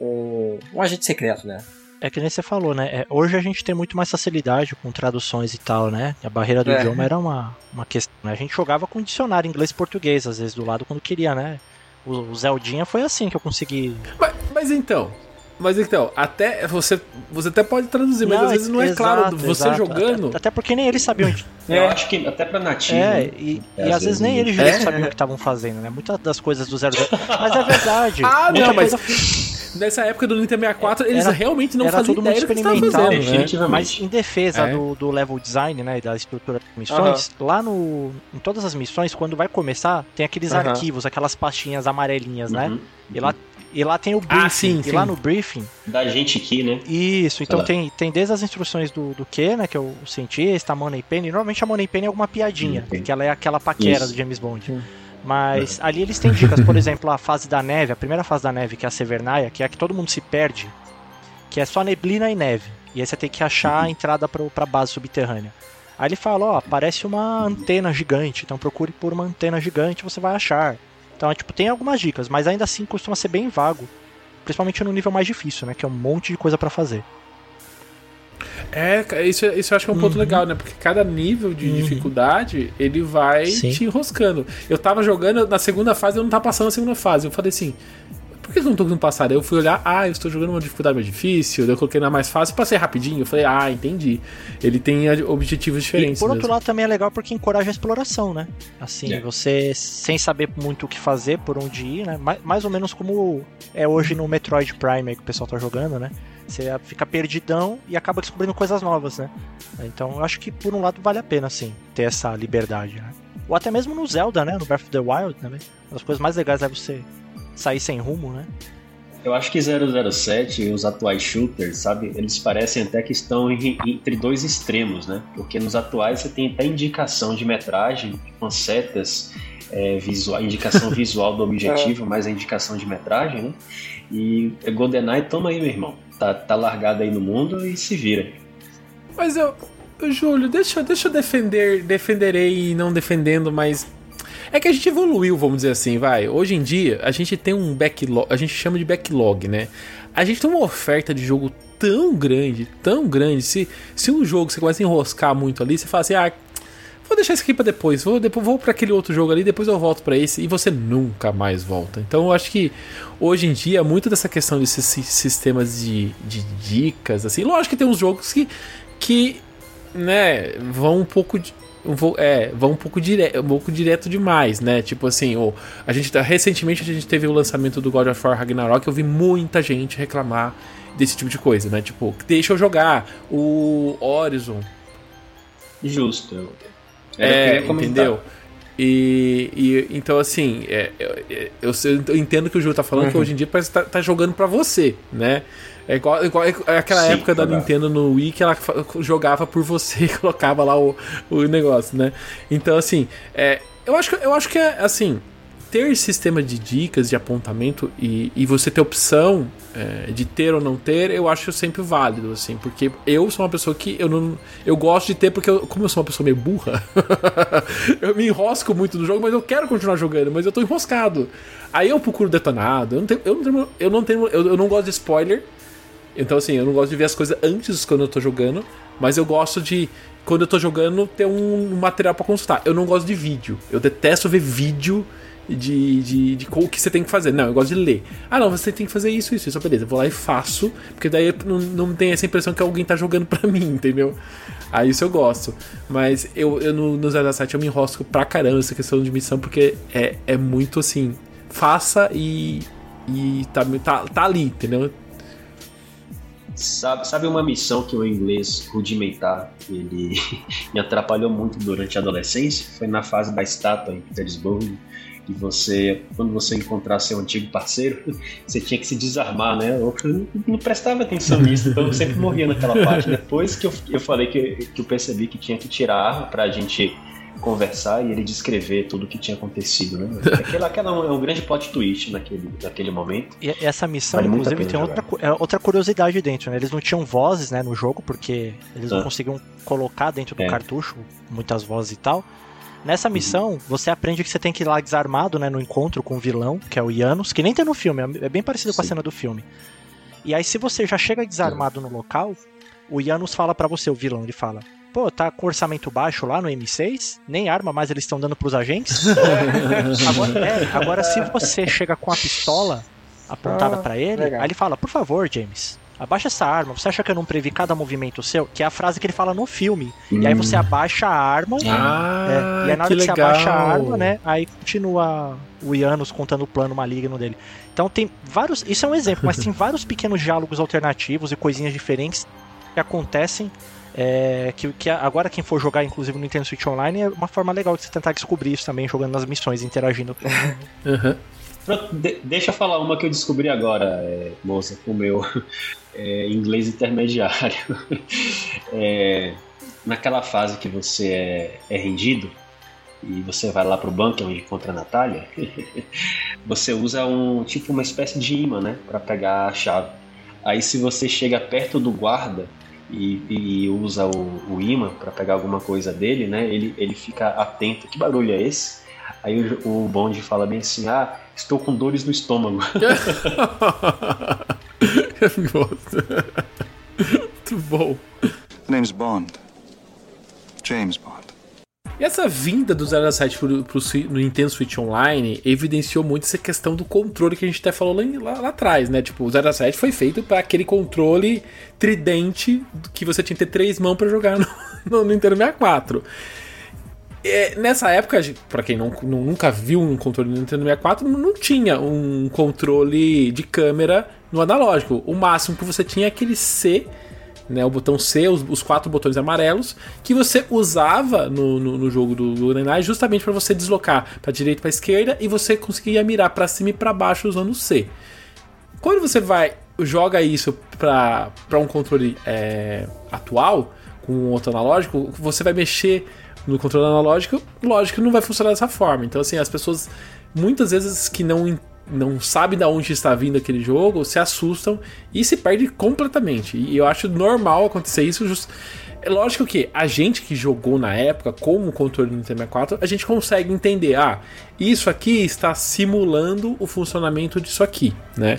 um, um agente secreto, né? É que nem você falou, né? É, hoje a gente tem muito mais facilidade com traduções e tal, né? A barreira do É. idioma era uma, uma questão. né? A gente jogava com dicionário inglês e português, às vezes, do lado quando queria, né? O, o Zeldinha foi assim que eu consegui. Mas, mas então, mas então, até você, você até pode traduzir, mas Não, às vezes não é exato, claro você exato. jogando. Até, até porque nem eles sabiam. Eu acho que até pra nativo. É, né? e, É, e às às vezes vezes nem eles É? sabiam o que estavam fazendo, né? Muitas das coisas do 00. Mas é verdade. Ah, não, mas coisa- nessa época do Nintendo 64, eles Era- realmente não faziam tudo muito ideia do que estavam experimental, fazendo, né? Definitivamente. Mas em defesa É. do, do level design, né, e da estrutura das missões, lá no em todas as missões, quando vai começar, tem aqueles Aham. arquivos, aquelas pastinhas amarelinhas, né? Uhum. E lá e lá tem o briefing. Ah, sim, e sim. lá no briefing, Da gente aqui, né? isso, então tem, tem desde as instruções do, do Q, né, que é o cientista, a Money Penny, normalmente a Money Penny é alguma piadinha, Sim. que ela é aquela paquera Isso. do James Bond. Sim. Mas ali eles têm dicas, por exemplo, a fase da neve, a primeira fase da neve, que é a Severnaia, que é a que todo mundo se perde, que é só neblina e neve. E aí você tem que achar a entrada pro, pra base subterrânea. Aí ele fala, ó, aparece uma antena gigante, então procure por uma antena gigante, você vai achar. Então, é, tipo, tem algumas dicas, mas ainda assim costuma ser bem vago. Principalmente no nível mais difícil, né? Que é um monte de coisa pra fazer. É, isso, isso eu acho que é um ponto Uhum. legal, né? Porque cada nível de Uhum. dificuldade, ele vai Sim. te enroscando. Eu tava jogando na segunda fase, eu não tava passando a segunda fase. Eu falei assim, por que eu não tô conseguindo passar? Daí eu fui olhar, ah, eu estou jogando uma dificuldade mais difícil, daí eu coloquei na mais fácil, passei rapidinho. Eu falei, ah, entendi. Ele tem objetivos E diferentes. por outro mesmo. lado também é legal porque encoraja a exploração, né? Assim, É. você sem saber muito o que fazer, por onde ir, né? Mais, mais ou menos como é hoje no Metroid Prime que o pessoal tá jogando, né? Você fica perdidão e acaba descobrindo coisas novas, né? Então eu acho que por um lado vale a pena, assim, ter essa liberdade, né? Ou até mesmo no Zelda, né? No Breath of the Wild também. Uma das coisas mais legais é você sair sem rumo, né? Eu acho que 007 e os atuais shooters, sabe? Eles parecem até que estão em- entre dois extremos, né? Porque nos atuais você tem até indicação de metragem, com setas, é, visual, indicação visual do objetivo, mais a indicação de metragem, né? E GoldenEye, toma aí, meu irmão. Tá, tá largado aí no mundo e se vira. Mas eu, eu, Júlio, deixa, deixa eu defender, defenderei não defendendo, mas é que a gente evoluiu, vamos dizer assim, vai. Hoje em dia, a gente tem um backlog, a gente chama de backlog, né? A gente tem uma oferta de jogo tão grande, tão grande. Se, se um jogo você começa a enroscar muito ali, você fala assim, ah, vou deixar isso aqui pra depois, vou, depois vou para aquele outro jogo ali, depois eu volto pra esse, e você nunca mais volta. Então eu acho que hoje em dia, muito dessa questão desses si- sistemas de, de dicas, assim, lógico que tem uns jogos que, que né, vão um pouco. de- vão- É, vão um pouco, dire, um pouco direto demais, né? Tipo assim, o, a gente tá- recentemente a gente teve o lançamento do God of War Ragnarok, eu vi muita gente reclamar desse tipo de coisa, né? Tipo, deixa eu jogar o Horizon, Justo. Eu, eu é, entendeu? E, e- então assim, é, eu, eu, sei- eu entendo que o Júlio tá falando Uhum. que hoje em dia parece que tá, tá jogando pra você, né? É igual, igual é aquela Sim, época da verdade. Nintendo no Wii que ela jogava por você e colocava lá o, o negócio, né? Então assim, é, eu acho que eu acho que é assim, ter sistema de dicas, de apontamento e, e você ter opção é, de ter ou não ter, eu acho sempre válido, assim, porque eu sou uma pessoa que eu não. Eu gosto de ter, porque eu, como eu sou uma pessoa meio burra, eu me enrosco muito no jogo, mas eu quero continuar jogando, mas eu tô enroscado. Aí eu procuro detonado, eu não tenho. Eu não, tenho, eu, não, tenho eu, eu não gosto de spoiler. Então, assim, eu não gosto de ver as coisas antes quando eu tô jogando, mas eu gosto de, quando eu tô jogando, ter um material para consultar. Eu não gosto de vídeo. Eu detesto ver vídeo de, de, de o que você tem que fazer. Não, eu gosto de ler. Ah, não, você tem que fazer isso, isso, isso. Beleza, eu vou lá e faço, porque daí não, não tem essa impressão que alguém tá jogando pra mim, entendeu? Aí isso eu gosto. Mas eu, eu no, no 007 eu me enrosco pra caramba essa questão de missão, porque é, é muito assim. Faça e. E tá, tá, tá ali, entendeu? Sabe, sabe uma missão que o inglês rudimentar ele me atrapalhou muito durante a adolescência? Foi na fase da estátua em Petersburgo que você, quando você encontrar seu antigo parceiro, você tinha que se desarmar, né? Eu não prestava atenção nisso, então eu sempre morria naquela parte. Depois que eu, eu falei que, que eu percebi que tinha que tirar a arma gente conversar e ele descrever tudo o que tinha acontecido, né? Aquela, aquela é um grande plot twist naquele, naquele momento. E essa missão, vale inclusive, tem outra, é, outra curiosidade dentro, né? Eles não tinham vozes, né, no jogo, porque eles ah. não conseguiam colocar dentro do é. cartucho muitas vozes e tal. Nessa missão, você aprende que você tem que ir lá desarmado, né, no encontro com o vilão, que é o Janus, que nem tem no filme, é bem parecido Sim. com a cena do filme. E aí, se você já chega desarmado no local, o Janus fala para você, o vilão, ele fala: Pô, tá com orçamento baixo lá no M6, nem arma mais eles estão dando pros agentes. agora, é, agora, se você chega com a pistola apontada ah, para ele, legal. aí ele fala: Por favor, James, abaixa essa arma. Você acha que eu não previ cada movimento seu? Que é a frase que ele fala no filme. Hum. E aí você hum. abaixa a arma. Ah, é, e aí na hora que, que você abaixa a arma, né? Aí continua o Ianos contando o plano maligno dele. Então tem vários. Isso é um exemplo, mas tem vários pequenos diálogos alternativos e coisinhas diferentes que acontecem. É, que, que agora quem for jogar, inclusive no Nintendo Switch Online, é uma forma legal de você tentar descobrir isso também, jogando nas missões, interagindo. uhum. De, deixa eu falar uma que eu descobri agora, é, moça, com o meu é, inglês intermediário. É, naquela fase que você é, é, rendido e você vai lá pro banco onde encontra a Natália, você usa um tipo uma espécie de imã, né, para pegar a chave. Aí se você chega perto do guarda e, e usa o, o imã para pegar alguma coisa dele, né, ele, ele fica atento. Que barulho é esse? Aí o, o bonde fala bem assim: Ah, estou com dores no estômago. Muito bom. The name's Bond. James Bond. E essa vinda do 07 pro, pro, no Nintendo Switch Online evidenciou muito essa questão do controle que a gente até falou lá, lá, lá atrás, né? Tipo, o 07 foi feito para aquele controle tridente que você tinha que ter três mãos para jogar no, no Nintendo 64. É, nessa época, para quem não, nunca viu um controle do Nintendo 64, não tinha um controle de câmera no analógico. O máximo que você tinha é aquele C, né, o botão C, os, os quatro botões amarelos, que você usava no, no, no jogo do GoldenEye justamente para você deslocar para direita para esquerda e você conseguia mirar para cima e para baixo usando o C. Quando você vai joga isso para um controle é, atual com outro analógico, você vai mexer no controle analógico, lógico não vai funcionar dessa forma. Então, assim, as pessoas muitas vezes que não não sabem de onde está vindo aquele jogo, se assustam e se perde completamente. E eu acho normal acontecer isso. Just... É lógico que a gente que jogou na época com o controle do Nintendo 64, a gente consegue entender, ah, isso aqui está simulando o funcionamento disso aqui, né?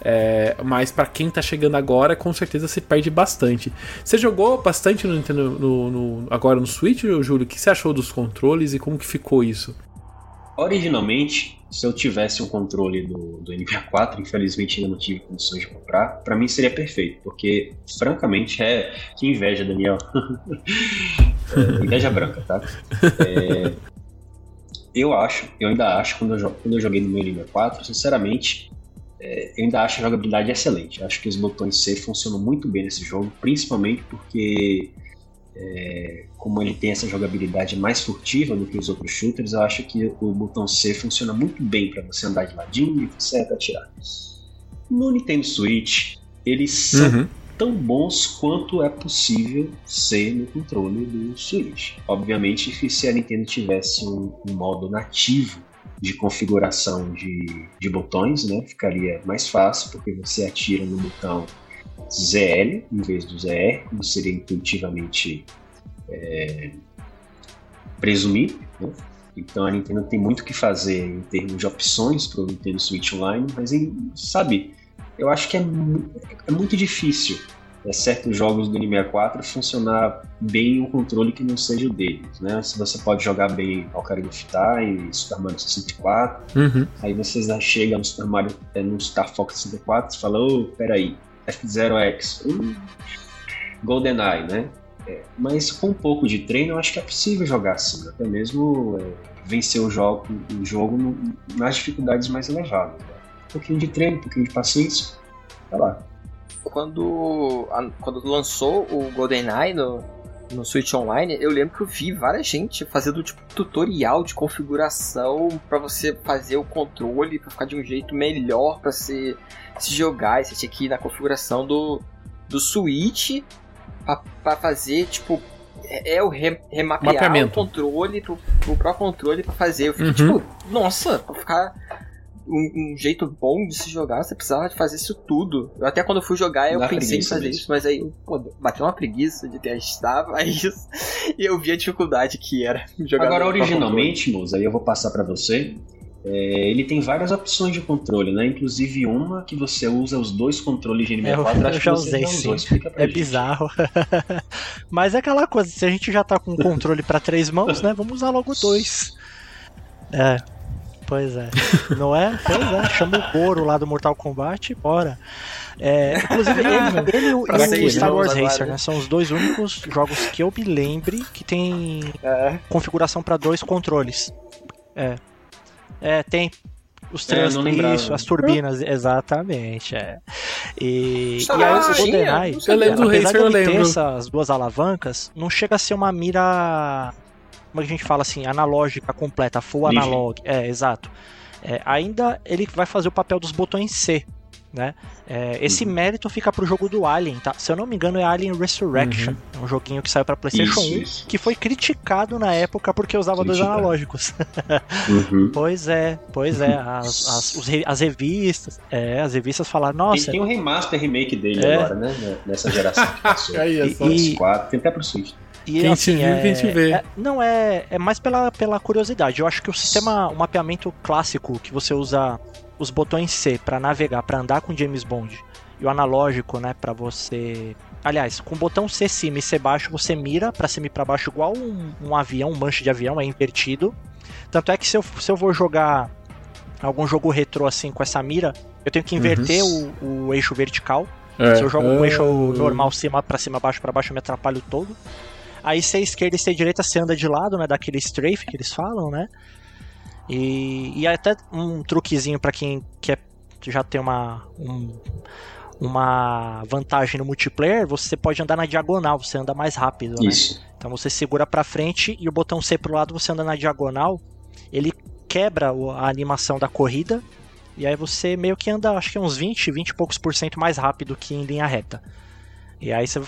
É, mas para quem tá chegando agora, com certeza se perde bastante. Você jogou bastante no Nintendo no, no, agora no Switch, Júlio? O que você achou dos controles e como que ficou isso? Originalmente, se eu tivesse um controle do, do NPA4, infelizmente ainda não tive condições de comprar, para mim seria perfeito, porque francamente é. Que inveja, Daniel. é, inveja branca, tá? É, eu acho, eu ainda acho, quando eu, quando eu joguei no meu NPA4, sinceramente, é, eu ainda acho a jogabilidade excelente. Acho que os botões C funcionam muito bem nesse jogo, principalmente porque, é, como ele tem essa jogabilidade mais furtiva do que os outros shooters, eu acho que o botão C funciona muito bem para você andar de ladinho e você atirar. No Nintendo Switch, eles são uhum. tão bons quanto é possível ser no controle do Switch. Obviamente, se a Nintendo tivesse um, um modo nativo de configuração de, de botões, né? Ficaria mais fácil, porque você atira no botão ZL em vez do ZR, como seria intuitivamente é, presumido. Né? Então a Nintendo tem muito o que fazer em termos de opções para o Nintendo Switch Online, mas sabe, eu acho que é, é muito difícil é, certos jogos do N64 funcionar bem um controle que não seja o deles, né? Se você pode jogar bem Ocarina of Time, Super Mario 64, Uhum. aí você já chega no Super Mario, é, no Star Fox 64 e fala, ô, peraí, F0X, hum, GoldenEye, né? É, mas com um pouco de treino eu acho que é possível jogar assim, até mesmo é, vencer o jogo, o jogo no, nas dificuldades mais elevadas. Né? Um pouquinho de treino, um pouquinho de paciência, tá lá. Quando, a- quando lançou o GoldenEye no, no Switch Online, eu lembro que eu vi várias gente fazendo tipo tutorial de configuração pra você fazer o controle pra ficar de um jeito melhor pra se, se jogar. E Você tinha que ir na configuração do, do Switch pra, pra fazer tipo é, é o re, remapear Mapeamento. o controle pro, pro próprio controle pra fazer. Eu fiquei Uhum. tipo, nossa, pra ficar um, um jeito bom de se jogar, você precisava de fazer isso tudo. Eu até quando eu fui jogar, eu Dá pensei em fazer mesmo. isso, mas aí pô, bateu uma preguiça de testar isso. E eu vi a dificuldade que era jogar Agora, originalmente, Moza, aí eu vou passar pra você. É, ele tem várias opções de controle, né? Inclusive uma que você usa os dois controles de É, eu- N64. eu acho que já usei, sim. É gente. bizarro. Mas é aquela coisa, se a gente já tá com o controle pra três mãos, né? Vamos usar logo dois. É. Pois é. Não é? Pois é. Chama o Goro lá do Mortal Kombat e bora. É, inclusive, ele, ele e o- e Star Wars Racer, né? né? São os dois únicos jogos que eu me lembre que tem É. configuração pra dois controles. É. É, tem os É, não lembrava. isso, as turbinas, exatamente, é. E, e aí Wars o? GoldenEye. Eu lembro do apesar Racer, de eu ele ter essas duas alavancas, não chega a ser uma mira, como a gente fala assim, analógica completa, full Ninja. analog. É, exato. É, ainda ele vai fazer o papel dos botões C, né? É, esse Uhum. mérito fica pro jogo do Alien, tá? Se eu não me engano é Alien Resurrection, é um joguinho que saiu pra PlayStation Isso, 1, isso. que foi criticado na época porque usava dois analógicos. Uhum. Pois é, pois é, as, as, os as revistas, é, as revistas falaram, Tem, nossa, tem um remaster remake dele É. agora, né? Nessa geração que passou. Aí, é E- só. e- PS4, tem até pro Switch. E Quem assim, te viu, é, quem te vê. é- não, é, é mais pela, pela curiosidade. Eu acho que o sistema, o mapeamento clássico que você usa os botões C pra navegar, pra andar com James Bond, e o analógico, né, Pra você. Aliás, com o botão C cima e C baixo, você mira pra cima e pra baixo igual um, um avião, um manche de avião, é invertido. Tanto é que se eu, se eu vou jogar algum jogo retrô assim com essa mira, eu tenho que inverter o, o eixo vertical. É. Se eu jogo um eixo Ah. normal, cima pra cima, baixo pra baixo, eu me atrapalho todo. Aí se é esquerda e se é direita, você anda de lado, né? Daquele strafe que eles falam, né? E, e até um truquezinho pra quem quer já ter uma, um- uma vantagem no multiplayer, você pode andar na diagonal, você anda mais rápido, né? Então você segura pra frente e o botão C pro lado, você anda na diagonal, ele quebra a animação da corrida e aí você meio que anda, acho que uns 20, 20 e poucos por cento mais rápido que em linha reta. E aí você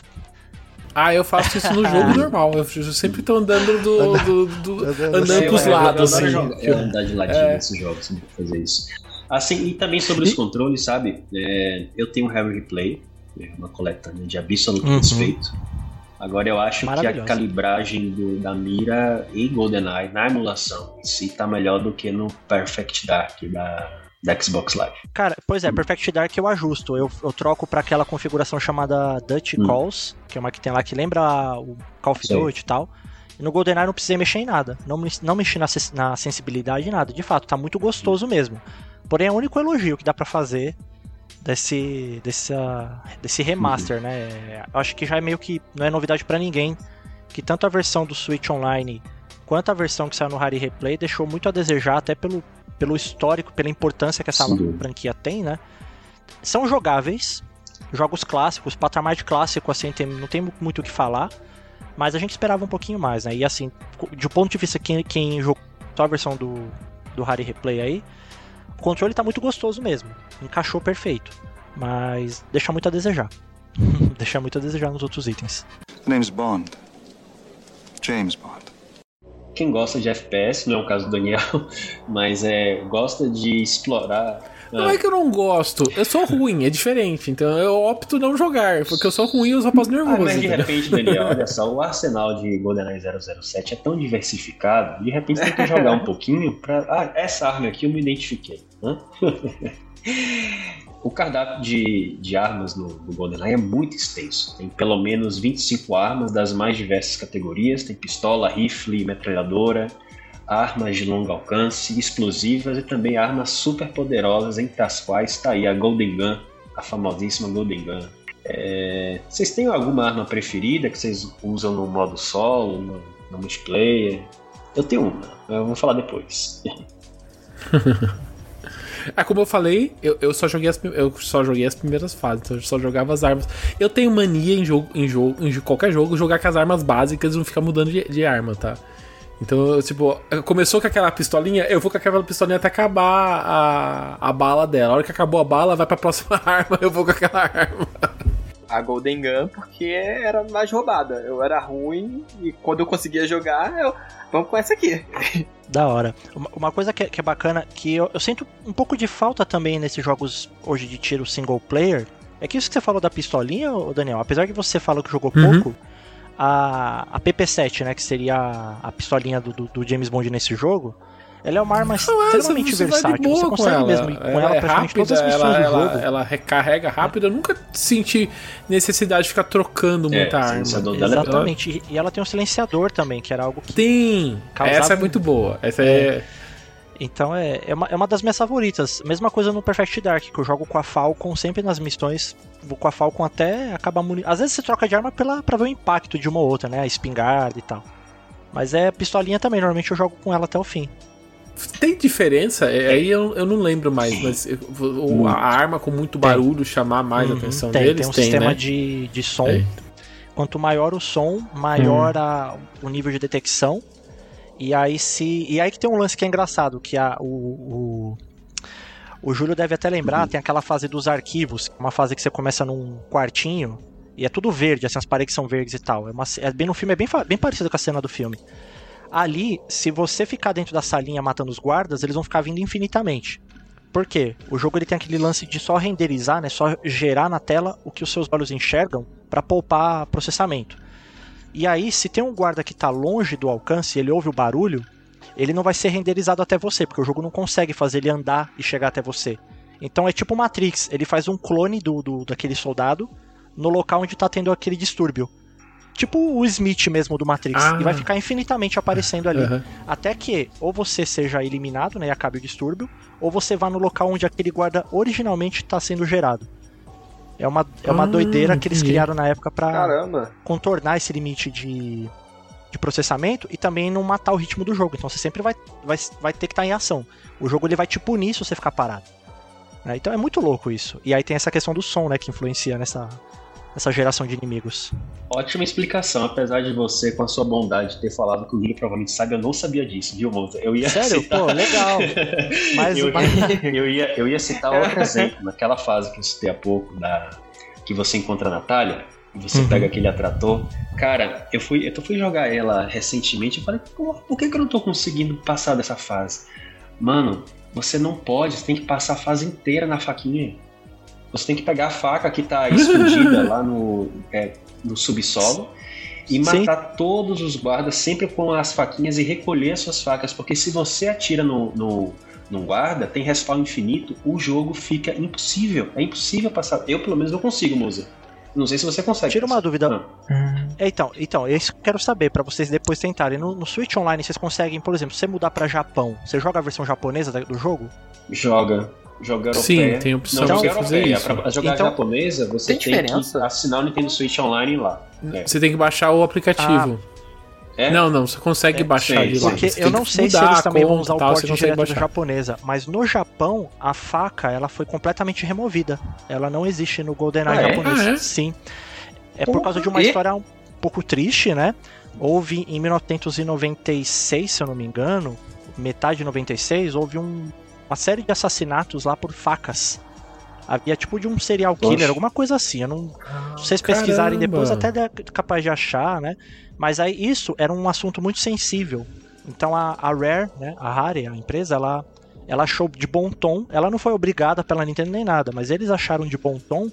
Ah, eu faço isso no jogo normal. Eu sempre tô andando do. do, do- andando pros Eu- eu lados, assim. eu andar de ladinho É. nesses jogos, sempre fazer isso. Assim, e também sobre os controles, sabe? É, eu tenho um Heavy Replay, é uma coletânea de absoluto Uhum. respeito. Agora eu acho que a calibragem do- da mira e GoldenEye na emulação em si tá melhor do que no Perfect Dark da, da Xbox Live. Cara, pois é, Perfect Dark eu ajusto. Eu, eu troco pra aquela configuração chamada Dutch Hum. Calls, que é uma que tem lá que lembra o Call of. Duty e tal. E no GoldenEye não precisei mexer em nada. Não, não mexi na, na sensibilidade em nada. De fato, tá muito gostoso mesmo. Porém, é o único elogio que dá pra fazer desse, desse, desse remaster, né? Eu acho que já é meio que não é novidade pra ninguém que tanto a versão do Switch Online quanto a versão que saiu no Rare Replay deixou muito a desejar, até pelo, pelo histórico, pela importância que essa dúvida. franquia tem, né? São jogáveis, jogos clássicos, patamar de clássico, assim, tem- não tem muito o que falar, mas a gente esperava um pouquinho mais, né? E assim, de um ponto de vista quem, quem jogou só a versão do, do Rare Replay aí, o controle tá muito gostoso mesmo, encaixou perfeito, mas deixa muito a desejar. deixa muito a desejar nos outros itens. The name's Bond. James Bond. Quem gosta de FPS, não é o caso do Daniel, mas é, gosta de explorar. Não é que eu não gosto, eu sou ruim, é diferente. Então eu opto não jogar, porque eu sou ruim e eu só passo Ah, mas de repente, Daniel, olha só, o arsenal de GoldenEye 007 é tão diversificado, de repente tem que jogar um pouquinho pra. Ah, essa arma aqui eu me identifiquei. né? o cardápio de, de armas no, no GoldenEye é muito extenso. Tem pelo menos 25 armas das mais diversas categorias: tem pistola, rifle, metralhadora, armas de longo alcance, explosivas e também armas super poderosas, entre as quais está aí a Golden Gun, a famosíssima Golden Gun. É, Vocês têm alguma arma preferida que vocês usam no modo solo, no, no multiplayer? Eu tenho uma, eu vou falar depois. Ah, como eu falei, eu, eu, só joguei as, eu só joguei as primeiras fases, então eu só jogava as armas. Eu tenho mania em jogo, em jogo, em qualquer jogo, jogar com as armas básicas e não ficar mudando de, de arma, tá? Então, tipo, começou com aquela pistolinha, eu vou com aquela pistolinha até acabar a, a bala dela. A hora que acabou a bala, vai pra próxima arma, eu vou com aquela arma. A Golden Gun porque era mais roubada. Eu era ruim e quando eu conseguia jogar, eu. Vamos com essa aqui. Da hora. Uma, coisa que é, que é bacana, que eu, eu sinto um pouco de falta também nesses jogos hoje de tiro single player, é que isso que você falou da pistolinha, Daniel, apesar que você falou que jogou Uhum. pouco, a, a PP7, né, que seria a, a pistolinha do, do, do James Bond nesse jogo, ela é uma arma Não, extremamente você versátil. Você consegue ela. mesmo ir com ela, ela é praticamente rápida, todas as missões ela, do ela, jogo. ela recarrega rápido. Eu nunca senti necessidade de ficar trocando É, muita arma. é é Exatamente. E, ela tem um silenciador também, que era algo que Tem! Causava Essa é muito boa. Essa é. Então é, é, uma, é uma das minhas favoritas. Mesma coisa no Perfect Dark, que eu jogo com a Falcon sempre nas missões. Vou com a Falcon até acabar munindo. Às vezes você troca de arma pela, pra ver o impacto de uma ou outra, né? A espingarda e tal. Mas é pistolinha também, normalmente eu jogo com ela até o fim. Tem diferença? É, Aí eu, eu não lembro mais, mas o- a arma com muito barulho chamar mais a Uhum, atenção tem, deles tem um tem, sistema né? de, de som. É. Quanto maior o som, maior Hum. a- o nível de detecção. E aí se. E aí que tem um lance que é engraçado, que a, o, o, o Júlio deve até lembrar, tem aquela fase dos arquivos, uma fase que você começa num quartinho e é tudo verde, assim, as paredes são verdes e tal. É, uma, é bem no filme, é bem, bem parecido com a cena do filme. Ali, se você ficar dentro da salinha matando os guardas, eles vão ficar vindo infinitamente. Por quê? O jogo ele tem aquele lance de só renderizar, né? Só gerar na tela o que os seus olhos enxergam para poupar processamento. E aí, se tem um guarda que tá longe do alcance, ele ouve o barulho, ele não vai ser renderizado até você, porque o jogo não consegue fazer ele andar e chegar até você. Então é tipo Matrix, ele faz um clone do, do daquele soldado no local onde tá tendo aquele distúrbio. Tipo o Smith mesmo do Matrix, Ah. e vai ficar infinitamente aparecendo ali. Aham. Até que ou você seja eliminado, né, e acabe o distúrbio, ou você vá no local onde aquele guarda originalmente está sendo gerado. É uma, é uma Ah, doideira que eles criaram na época pra Caramba. contornar esse limite de, de processamento e também não matar o ritmo do jogo. Então você sempre vai, vai, vai ter que estar em ação. O jogo ele vai te punir se você ficar parado. né? Então é muito louco isso. E aí tem essa questão do som, né, que influencia nessa, nessa geração de inimigos. Ótima explicação, apesar de você, com a sua bondade, ter falado que o Guilherme provavelmente sabe, eu não sabia disso, viu, moça? Eu ia Sério? citar... Pô, legal. Mas eu, mas- eu, ia, eu ia citar outro exemplo, naquela fase que eu citei há pouco, da, que você encontra a Natália, e você Uhum. pega aquele atrator. Cara, eu fui, eu fui jogar ela recentemente e falei, "Pô, por que, que eu não tô conseguindo passar dessa fase? Mano, você não pode, você tem que passar a fase inteira na faquinha. Você tem que pegar a faca que tá escondida lá no, é, no subsolo e Sim. matar todos os guardas sempre com as faquinhas e recolher as suas facas. Porque se você atira no, no, no guarda, tem respawn infinito, o jogo fica impossível. É impossível passar. Eu, pelo menos, não consigo, Musa. Não sei se você consegue. Tira uma dúvida. É, então, então, é isso que eu quero saber pra vocês depois tentarem. No, no Switch Online vocês conseguem, por exemplo, você mudar pra Japão, você joga a versão japonesa do jogo? Joga. Sim, europeia. tem opção não, de joga fazer europeia. isso. Pra jogar Então- japonesa, você Tem tem, que assinar o Nintendo Switch Online lá. É. Você tem que baixar o aplicativo. É? Não, não, você consegue É, baixar sim, de sim. lá. Porque Você eu não sei se eles também vão usar o tal, porte você direto da baixar. japonesa, mas no Japão a faca ela foi completamente removida. Ela não existe no GoldenEye Ah, é? japonês. Ah, é? Sim. É por causa de uma e? história um pouco triste, né? Houve em 1996, se eu não me engano, metade de 96, houve um- uma série de assassinatos lá por facas. Havia tipo de um serial killer, Oxe. alguma coisa assim. Eu não, se vocês pesquisarem caramba. depois, até é capaz de achar, né? Mas aí isso era um assunto muito sensível. Então a, a Rare, né, a Rare, a empresa, ela, ela achou de bom tom, ela não foi obrigada pela Nintendo nem nada, mas eles acharam de bom tom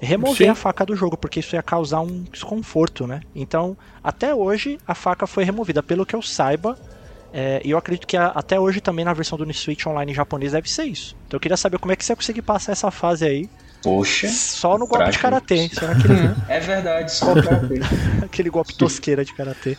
remover Sim. a faca do jogo, porque isso ia causar um desconforto, né? Então, até hoje, a faca foi removida, pelo que eu saiba, é, e eu acredito que a- até hoje também na versão do Switch Online japonês deve ser isso. Então eu queria saber como é que você ia conseguir passar essa fase aí, Poxa. só no golpe de karatê, só naquele É verdade, só ver. aquele golpe tosqueira de karatê.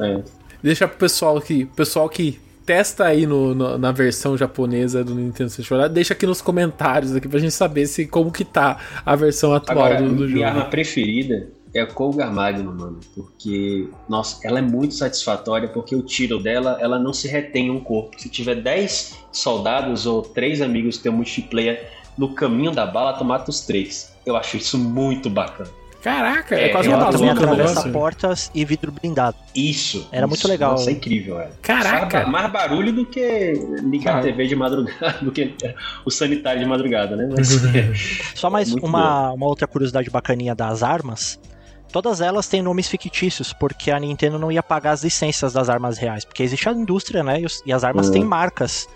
É. Deixa pro pessoal que, pessoal que testa aí no, no- na versão japonesa do Nintendo Switch Online, deixa aqui nos comentários aqui pra gente saber se como que tá a versão atual Agora, do, do minha jogo. arma preferida é a Colgar Magnum, mano. Porque, nossa, ela é muito satisfatória porque o tiro dela, ela não se retém em um corpo. Se tiver 10 soldados ou 3 amigos que tem um multiplayer no caminho da bala, tu mata os 3. Eu acho isso muito bacana. Caraca, é, É, quase uma o atravessa portas e vidro blindado. Isso. Era isso. muito legal. Nossa, é incrível, velho. Caraca. Mais barulho do que ligar Ah. a TV de madrugada, do que o sanitário de madrugada, né? Mas, Só mais uma, uma outra curiosidade bacaninha das armas. Todas elas têm nomes fictícios, porque a Nintendo não ia pagar as licenças das armas reais. Porque existe a indústria, né? E, os- e as armas Uhum. têm marcas.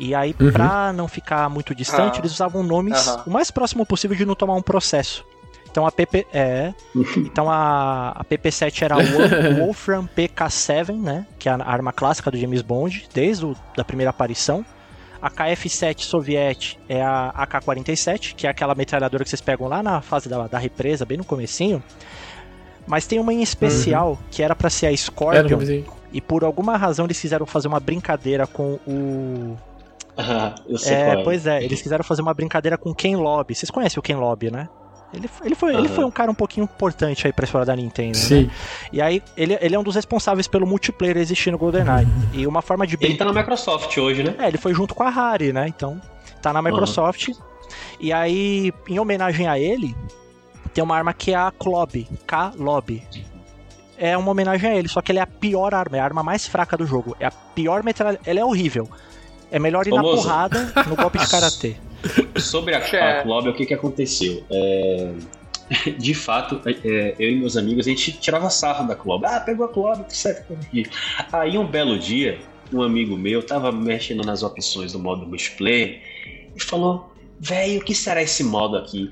E aí, Uhum. pra não ficar muito distante, Ah. eles usavam nomes Aham. o mais próximo possível de não tomar um processo. Então a PP. É. Então a, a PP7 era a Wo- Wolfram PK7, né? Que é a arma clássica do James Bond, desde o, da primeira aparição. A KF-7 Soviet é a AK-47, que é aquela metralhadora que vocês pegam lá na fase da, da represa, bem no comecinho. Mas tem uma em especial, que era pra ser a Scorpion, e por alguma razão eles quiseram fazer uma brincadeira com o... Ah, eu sei É, qual é. pois é, eles quiseram fazer uma brincadeira com o Ken Lobby. Vocês conhecem o Ken Lobby, né? Ele, ele, foi, ele Aham. foi um cara um pouquinho importante aí pra história da Nintendo, né? Sim. E aí, ele, ele é um dos responsáveis pelo multiplayer existir no GoldenEye. E uma forma de Ele brincar... tá na Microsoft hoje, né? É, ele foi junto com a Rare, né? Então, tá na Microsoft. E aí, em homenagem a ele, tem uma arma que é a Klob, K-Lob. É uma homenagem a ele, só que ele é a pior arma, é a arma mais fraca do jogo. É a pior metralha. Ela é horrível. É melhor ir na Famoso. porrada no golpe de karatê. Sobre a, É. a Club, o que, que aconteceu? É, De fato, é, eu e meus amigos, a gente tirava sarro da Club. Ah, pegou a Club, certo. Aí um belo dia, um amigo meu tava mexendo nas opções do modo multiplayer e falou: Velho, o que será esse modo aqui?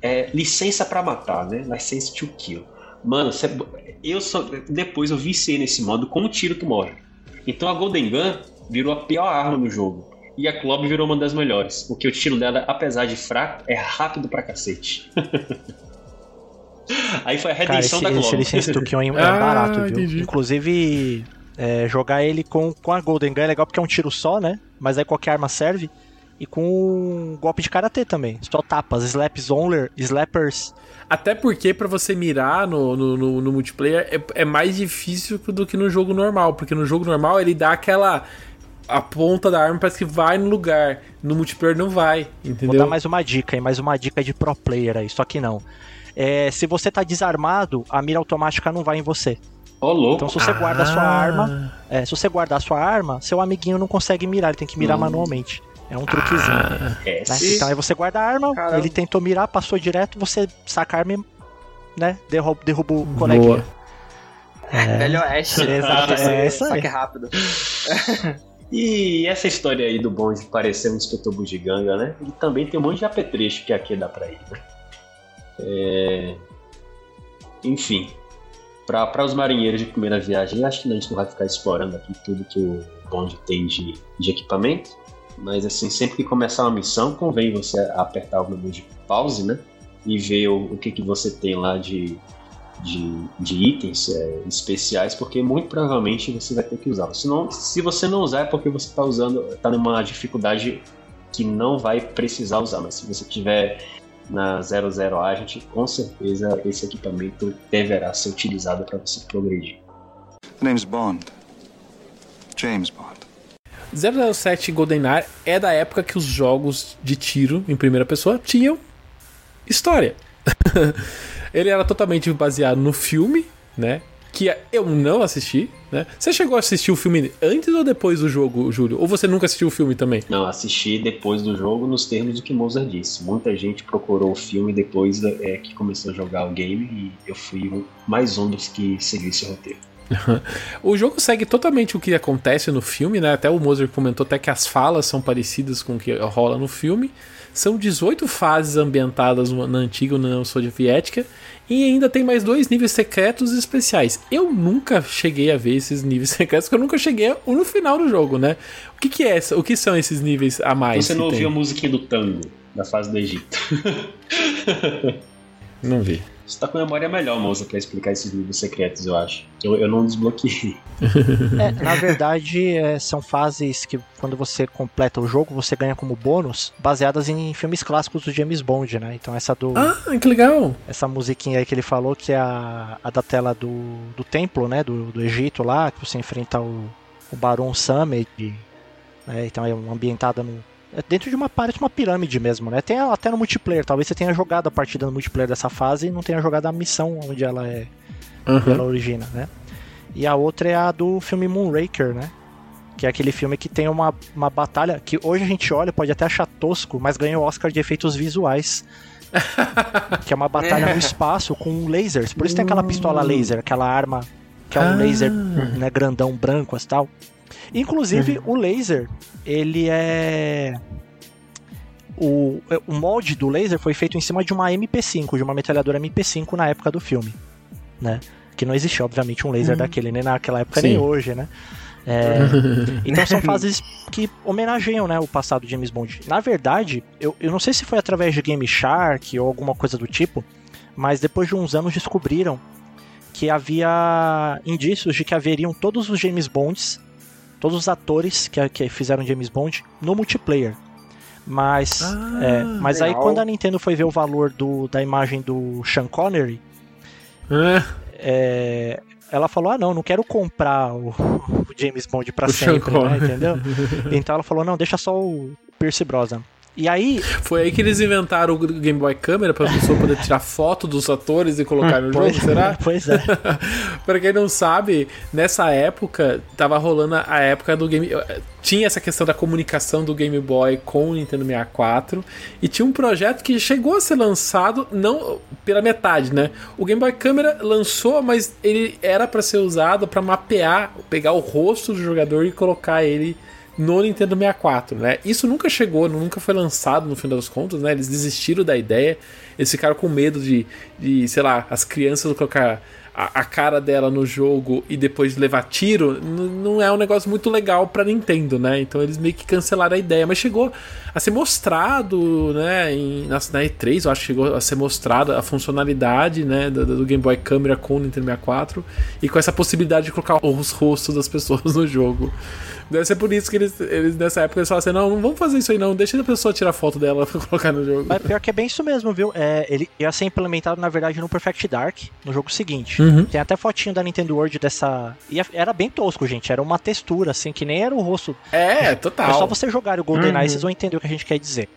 É, licença pra matar, né? License to kill. Mano, eu só, depois eu viciei nesse modo com um tiro tu morre. Então a Golden Gun virou a pior arma no jogo. E a Club virou uma das melhores. Porque o tiro dela, apesar de fraco, é rápido pra cacete. Aí foi a Cara, redenção esse, da esse Club. licença do Kion é Ah, barato, viu? entendi. Inclusive, é, jogar ele com, com a Golden Gun é legal porque é um tiro só, né? Mas aí qualquer arma serve. E com um golpe de karatê também. Só tapas, slaps only, slappers. Até porque pra você mirar no, no, no- no multiplayer é, é mais difícil do que no jogo normal. Porque no jogo normal ele dá aquela. A ponta da arma parece que vai no lugar. No multiplayer não vai, Vou entendeu? dar mais uma dica, hein? Mais uma dica de pro player aí, só que não. É, se você tá desarmado, a mira automática não vai em você. Ô, louco. Então se você guarda a sua Ah. arma, é, se você guardar a sua arma, seu amiguinho não consegue mirar, ele tem que mirar Hum. manualmente. É um truquezinho. É, né? sim. Então aí você guarda a arma, Caramba. ele tentou mirar, passou direto, você saca a arma e né, derruba, derruba o coleguinha. Velho Oeste. Exato, é essa aí. Saque rápido. E essa história aí do bonde parecer um inspetor bugiganga, né? Ele também tem um monte de apetrecho que aqui dá pra ir, né? É... Enfim, para os marinheiros de primeira viagem, acho que a gente não vai ficar explorando aqui tudo que o bonde tem de, de equipamento, mas assim, sempre que começar uma missão, convém você apertar o menu de pause, né? E ver o, o que, que você tem lá de, de, de itens é, especiais, porque muito provavelmente você vai ter que usar. Se, não, se você não usar, é porque você está usando, está numa dificuldade que não vai precisar usar, mas se você tiver na 00 Agent, com certeza esse equipamento deverá ser utilizado para você progredir. The name's Bond. James Bond. 007 GoldenEye é da época que os jogos de tiro em primeira pessoa tinham história. Ele era totalmente baseado no filme, né? Que eu não assisti, né? Você chegou a assistir o filme antes ou depois do jogo, Júlio? Ou você nunca assistiu o filme também? Não, assisti depois do jogo nos termos do que Mozart disse. Muita gente procurou o filme depois é, que começou a jogar o game e eu fui mais um dos que seguiu esse roteiro. o jogo segue totalmente o que acontece no filme, né? Até o Moser comentou até que as falas são parecidas com o que rola no filme. São 18 fases ambientadas na antiga União Soviética e ainda tem mais dois níveis secretos especiais. Eu nunca cheguei a ver esses níveis secretos, porque eu nunca cheguei no final do jogo, né? O que, que é essa? O que são esses níveis a mais? Você não ouviu a musiquinha do tango da fase do Egito? Não vi. Você tá com memória melhor, moça, pra explicar esses níveis secretos, eu acho. Eu, eu não desbloqueei. É, na verdade, é, são fases que quando você completa o jogo, você ganha como bônus, baseadas em filmes clássicos do James Bond, né? Então essa do. Ah, que legal! Essa musiquinha aí que ele falou, que é a, a da tela do, do templo, né? Do, do Egito lá, que você enfrenta o, o Baron Sammed. Né, então é uma ambientada no, dentro de uma parece uma pirâmide mesmo, né? Tem até no multiplayer. Talvez você tenha jogado a partida no multiplayer dessa fase e não tenha jogado a missão onde ela é onde ela origina, né? E a outra é a do filme Moonraker, né? Que é aquele filme que tem uma, uma batalha que hoje a gente olha, pode até achar tosco, mas ganhou o Oscar de efeitos visuais. que é uma batalha no espaço com lasers. Por isso tem aquela pistola laser, aquela arma que é um Ah. laser né, grandão branco e tal. Inclusive, o laser, ele é. O, o molde do laser foi feito em cima de uma MP5, de uma metralhadora MP5 na época do filme, né? Que não existia, obviamente, um laser daquele, nem naquela época, nem Sim. hoje, né? É, então são fases que homenageiam né, o passado de James Bond. Na verdade, eu, eu não sei se foi através de Game Shark ou alguma coisa do tipo, mas depois de uns anos descobriram que havia indícios de que haveriam todos os James Bonds, todos os atores que, que fizeram James Bond no multiplayer. Mas, Ah, é, mas aí quando a Nintendo foi ver o valor do, da imagem do Sean Connery, Ah, é, ela falou: Ah, não, não quero comprar o, o James Bond pra O sempre, né, entendeu? Então ela falou: Não, deixa só o Pierce Brosnan. E aí, Foi aí que eles inventaram o Game Boy Câmera pra pessoa poder tirar foto dos atores e colocar no jogo, pois, será? pois é. pra quem não sabe, nessa época tava rolando a época do Game. Tinha essa questão da comunicação do Game Boy com o Nintendo 64 e tinha um projeto que chegou a ser lançado não pela metade, né? O Game Boy Câmera lançou, mas ele era pra ser usado pra mapear, pegar o rosto do jogador e colocar ele no Nintendo 64, né? Isso nunca chegou, nunca foi lançado no fim das contas, né? Eles desistiram da ideia, eles ficaram com medo de, de sei lá, as crianças colocar a, a cara dela no jogo e depois levar tiro, não é um negócio muito legal pra Nintendo, né? Então eles meio que cancelaram a ideia, mas chegou a ser mostrado, né? Em, na, na E3, eu acho que chegou a ser mostrada a funcionalidade, né? Do, do Game Boy Câmera com o Nintendo 64 e com essa possibilidade de colocar os rostos das pessoas no jogo. Deve ser por isso que eles, eles nessa época eles falaram assim: não, não vamos fazer isso aí, não, deixa a pessoa tirar foto dela pra colocar no jogo. Mas pior que é bem isso mesmo, viu? É, ele ia ser implementado, na verdade, no Perfect Dark, no jogo seguinte. Uhum. Tem até fotinho da Nintendo World dessa. E era bem tosco, gente. Era uma textura, assim, que nem era o rosto. É, total. É só você jogar o GoldenEye, Uhum. vocês vão entender o que a gente quer dizer.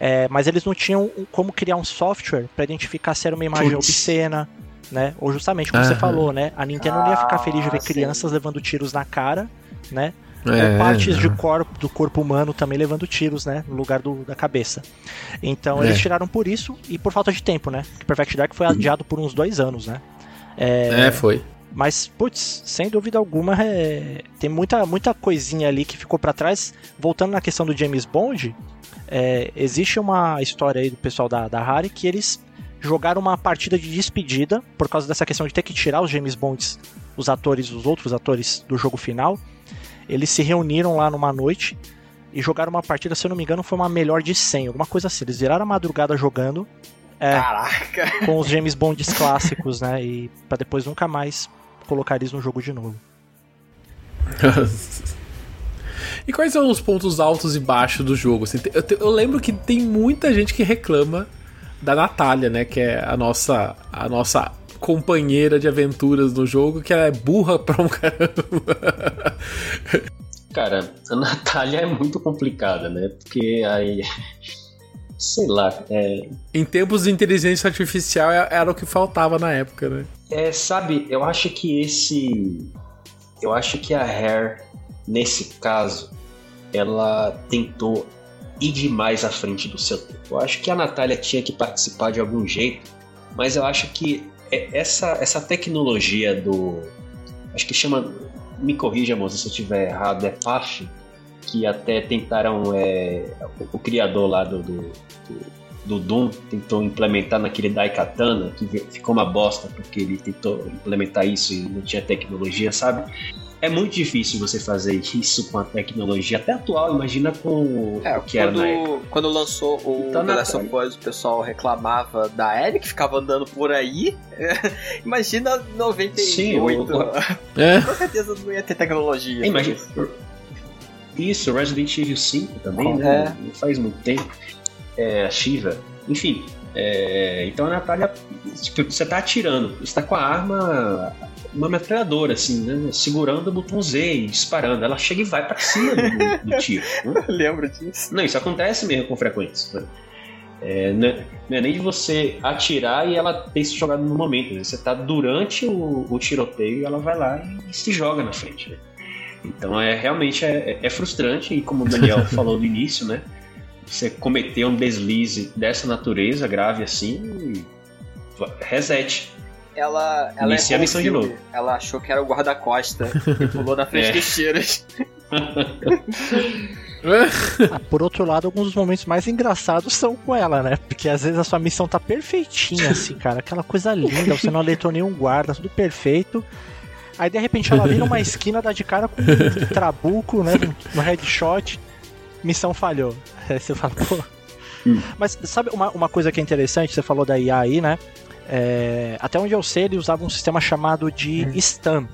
É, mas eles não tinham como criar um software pra identificar se era uma imagem Putz. obscena, né? Ou justamente como você Aham. falou, né? A Nintendo não ia ficar feliz de ver Ah, sim. crianças levando tiros na cara, né? É, ou partes de corpo, do corpo humano também levando tiros, né? No lugar do, da cabeça. Então É. eles tiraram por isso e por falta de tempo, né? Que Perfect Dark foi adiado por uns dois anos, né? É, foi. Mas, putz, sem dúvida alguma, é, tem muita, muita coisinha ali que ficou pra trás. Voltando na questão do James Bond, é, existe uma história aí do pessoal da, da Rare que eles jogaram uma partida de despedida por causa dessa questão de ter que tirar os James Bonds, os atores, os outros atores do jogo final. Eles se reuniram lá numa noite e jogaram uma partida, se eu não me engano, foi uma melhor de 100, alguma coisa assim. Eles viraram a madrugada jogando É. Caraca. com os James Bonds clássicos, né? E pra depois nunca mais colocar eles no jogo de novo. e quais são os pontos altos e baixos do jogo? assim? eu, te- eu lembro que tem muita gente que reclama da Natália, né? Que é a nossa, a nossa companheira de aventuras no jogo, que ela é burra pra um caramba. Cara, a Natália é muito complicada, né? Porque aí. Sei lá, é, em tempos de inteligência artificial é- era o que faltava na época, né? É, sabe, eu acho que esse. Eu acho que a Hair, nesse caso, ela tentou ir demais à frente do seu tempo. Eu acho que a Natália tinha que participar de algum jeito, mas eu acho que essa, essa tecnologia do, acho que chama, me corrija, moça, se eu estiver errado, é PAF, que até tentaram, é, o, o criador lá do, do, do do Doom tentou implementar naquele Daikatana, que ficou uma bosta porque ele tentou implementar isso e não tinha tecnologia, sabe? É muito difícil você fazer isso com a tecnologia até atual, imagina com É, o que era quando, na época. quando lançou o Então, The Last of. Us, o pessoal reclamava da Ellie que ficava andando por aí. Imagina 98. Sim, o- É. Com certeza não ia ter tecnologia. É, imagina. Isso, Resident Evil 5 também, É. né? Não faz muito tempo. É, a Shiva. Enfim. é, então a Natália, tipo, você tá atirando, você tá com a arma, uma metralhadora, assim, né? Segurando o botão Z e disparando. Ela chega e vai pra cima do, do tiro. né? Lembro disso. Não, isso acontece mesmo com frequência. né? É, não, é, não é nem de você atirar e ela ter se jogado no momento. vezes Você tá durante o, o tiroteio e ela vai lá e, se joga na frente. né? Então é realmente é, é frustrante e como o Daniel falou no início, né? Você cometer um deslize dessa natureza grave assim, reset. Ela, ela Inicia a missão de novo. Ela achou que era o guarda-costa e pulou na frente É. dos tiros. Ah, por outro lado, alguns dos momentos mais engraçados são com ela, né? Porque às vezes a sua missão tá perfeitinha, assim, cara. Aquela coisa linda, você não alertou nenhum guarda, tudo perfeito. Aí de repente ela vira uma esquina, dá de cara com um trabuco, né? No headshot, missão falhou. Aí você fala, pô. Hum. Mas sabe uma, uma coisa que é interessante? Você falou da IA aí, né? É, até onde eu sei, ele usava um sistema chamado de STAM.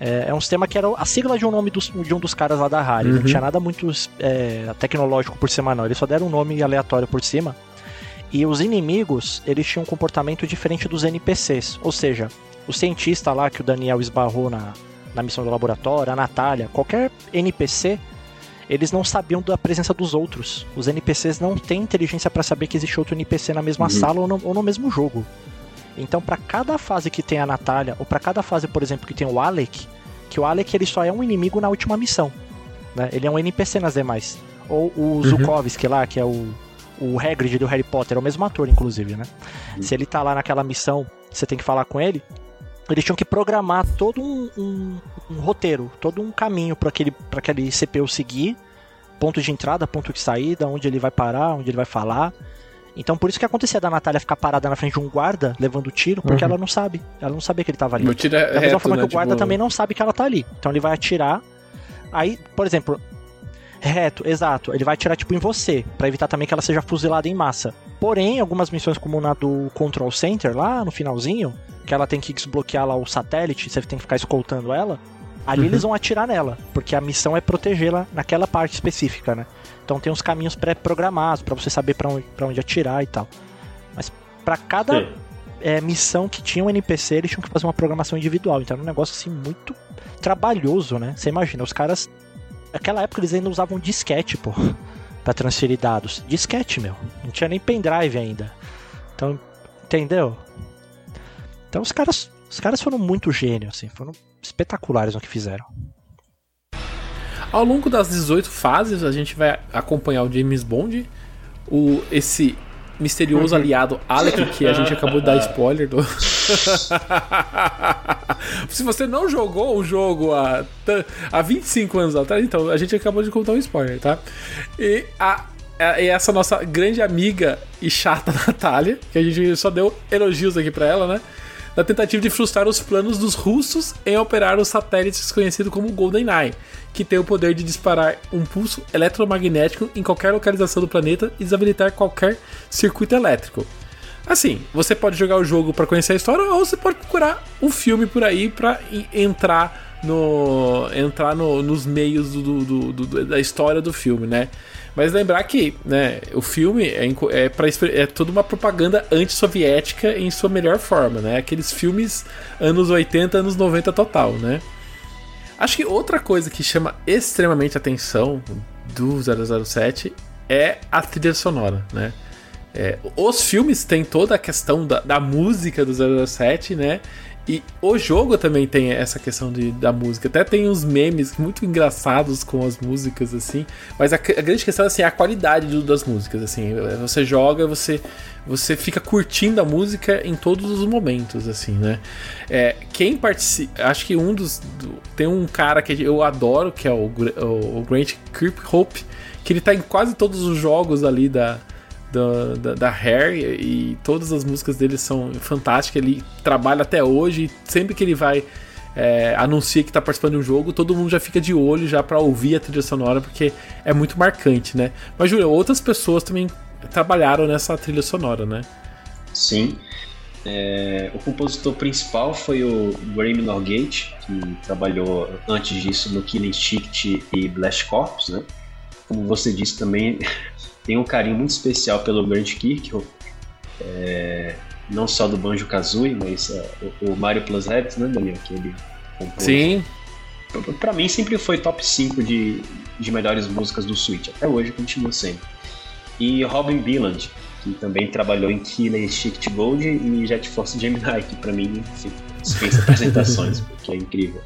É, é um sistema que era a sigla de um nome dos- de um dos caras lá da Rare. Não Uhum. tinha nada muito é, tecnológico por cima, não. Eles só deram um nome aleatório por cima. E os inimigos, eles tinham um comportamento diferente dos NPCs. Ou seja, o cientista lá que o Daniel esbarrou na, na missão do laboratório, a Natália, qualquer NPC, eles não sabiam da presença dos outros. Os NPCs não têm inteligência para saber que existe outro NPC na mesma Uhum. sala ou no, ou no mesmo jogo. Então, para cada fase que tem a Natália, ou para cada fase, por exemplo, que tem o Alec, que o Alec ele só é um inimigo na última missão. Né? Ele é um NPC nas demais. Ou o Zukovski lá, que é o, o Hagrid do Harry Potter, é o mesmo ator, inclusive, né? Se ele tá lá naquela missão, você tem que falar com ele. Eles tinham que programar todo um, um- um roteiro, todo um caminho para aquele, pra aquele CPU seguir, ponto de entrada, ponto de saída, onde ele vai parar, onde ele vai falar. Então por isso que acontecia da Natália ficar parada na frente de um guarda, levando tiro, porque Uhum. ela não sabe. Ela não sabia que ele tava ali. Meu tiro é Da mesma reto, forma né? que o guarda Tipo, também não sabe que ela tá ali. Então ele vai atirar. Aí, por exemplo, reto, exato. Ele vai atirar tipo em você, Pra evitar também que ela seja fuzilada em massa. Porém, algumas missões como na do Control Center lá no finalzinho, que ela tem que desbloquear lá o satélite, você tem que ficar escoltando ela. Ali Uhum. eles vão atirar nela, porque a missão é protegê-la naquela parte específica, né? Então tem uns caminhos pré-programados pra você saber pra onde, pra onde atirar e tal. Mas pra cada é, missão que tinha um NPC, eles tinham que fazer uma programação individual. Então era um negócio assim muito trabalhoso, né? Você imagina, os caras. Naquela época eles ainda usavam disquete, pô, pra transferir dados. Disquete, meu. Não tinha nem pendrive ainda. Então, entendeu? Então os caras. Os caras foram muito gênios, assim, foram espetaculares no que fizeram. Ao longo das 18 fases, a gente vai acompanhar o James Bond, o, esse misterioso aliado Alec, que a gente acabou de dar spoiler do. Se você não jogou o jogo há, há 25 anos atrás, então a gente acabou de contar um spoiler, tá? E a. a- E essa nossa grande amiga e chata Natália, que a gente só deu elogios aqui pra ela, né? Na tentativa de frustrar os planos dos russos em operar os satélites conhecido como GoldenEye, que tem o poder de disparar um pulso eletromagnético em qualquer localização do planeta e desabilitar qualquer circuito elétrico. Assim, você pode jogar o jogo para conhecer a história ou você pode procurar um filme por aí para entrar no entrar no- nos meios do- do- do- da história do filme, né? Mas lembrar que né, o filme é, é, pra, é toda uma propaganda anti-soviética em sua melhor forma, né? Aqueles filmes anos 80, anos 90 total, né? Acho que outra coisa que chama extremamente atenção do 007 é a trilha sonora, né? É, os filmes têm toda a questão da, da música do 007, né? E o jogo também tem essa questão de, da música. Até tem uns memes muito engraçados com as músicas, assim. Mas a, a grande questão assim, é a qualidade do, das músicas. assim. Você joga, você, você fica curtindo a música em todos os momentos, assim, né? É, quem participa. Acho que um dos. Do, tem um cara que eu adoro, que é o, o, o Grant Kirkhope, que ele tá em quase todos os jogos ali da da, da, Hair e todas as músicas dele são fantásticas. Ele trabalha até hoje e sempre que ele vai é, anuncia que está participando de um jogo, todo mundo já fica de olho já para ouvir a trilha sonora porque é muito marcante, né? Mas Júlio, outras pessoas também trabalharam nessa trilha sonora, né? Sim. É, o compositor principal foi o Graham Norgate, que trabalhou antes disso no Killing Instinct e Blast Corps, né? Como você disse também, tem um carinho muito especial pelo Grant Kirkhope, é, não só do Banjo Kazooie, mas uh, o, o, Mario Plus Rabbids, né, Daniel? Que ele compôs. Sim. Pra, mim sempre foi top 5 de, de melhores músicas do Switch, até hoje continua sendo. E Robin Billand, que também trabalhou em Killer Instinct Gold e Jet Force Gemini, que pra mim dispensa apresentações, porque é incrível.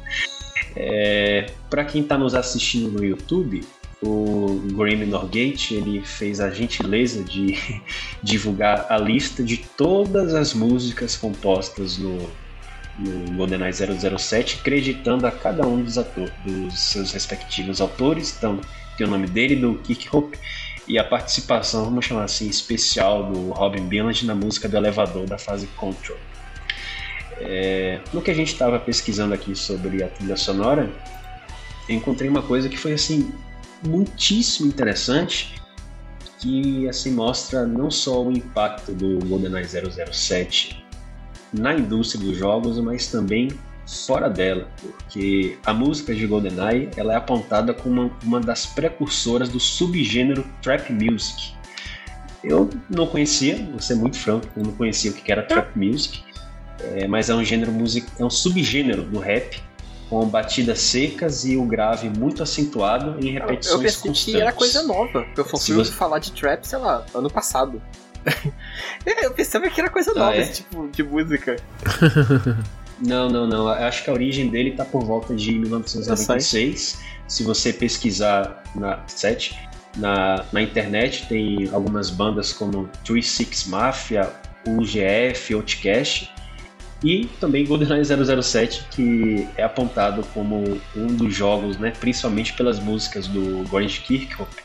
É, para quem está nos assistindo no YouTube, o Grammy Norgate ele fez a gentileza de divulgar a lista de todas as músicas compostas no, no GoldenEye 007, acreditando a cada um dos, atores, dos seus respectivos autores. Então, tem o nome dele, do Kick Hope, e a participação, vamos chamar assim, especial do Robin Billand na música do elevador da fase Control. É, no que a gente estava pesquisando aqui sobre a trilha sonora, encontrei uma coisa que foi assim muitíssimo interessante que assim mostra não só o impacto do GoldenEye 007 na indústria dos jogos, mas também fora dela, porque a música de GoldenEye ela é apontada como uma, uma das precursoras do subgênero trap music. Eu não conhecia, vou ser muito franco, eu não conhecia o que era trap music, é, mas é um gênero musical, é um subgênero do rap com batidas secas e o grave muito acentuado em repetições Eu pensei constantes. que era coisa nova, eu fui você... falar de trap, sei lá, ano passado. eu pensava que era coisa ah, nova é? esse tipo de música. Não, não, não. Acho que a origem dele está por volta de 1996. Se você pesquisar na 7, na, na internet tem algumas bandas como 36 Mafia, UGF, Outcast e também GoldenEye 007, que é apontado como um dos jogos, né, principalmente pelas músicas do Grant Kirkhope,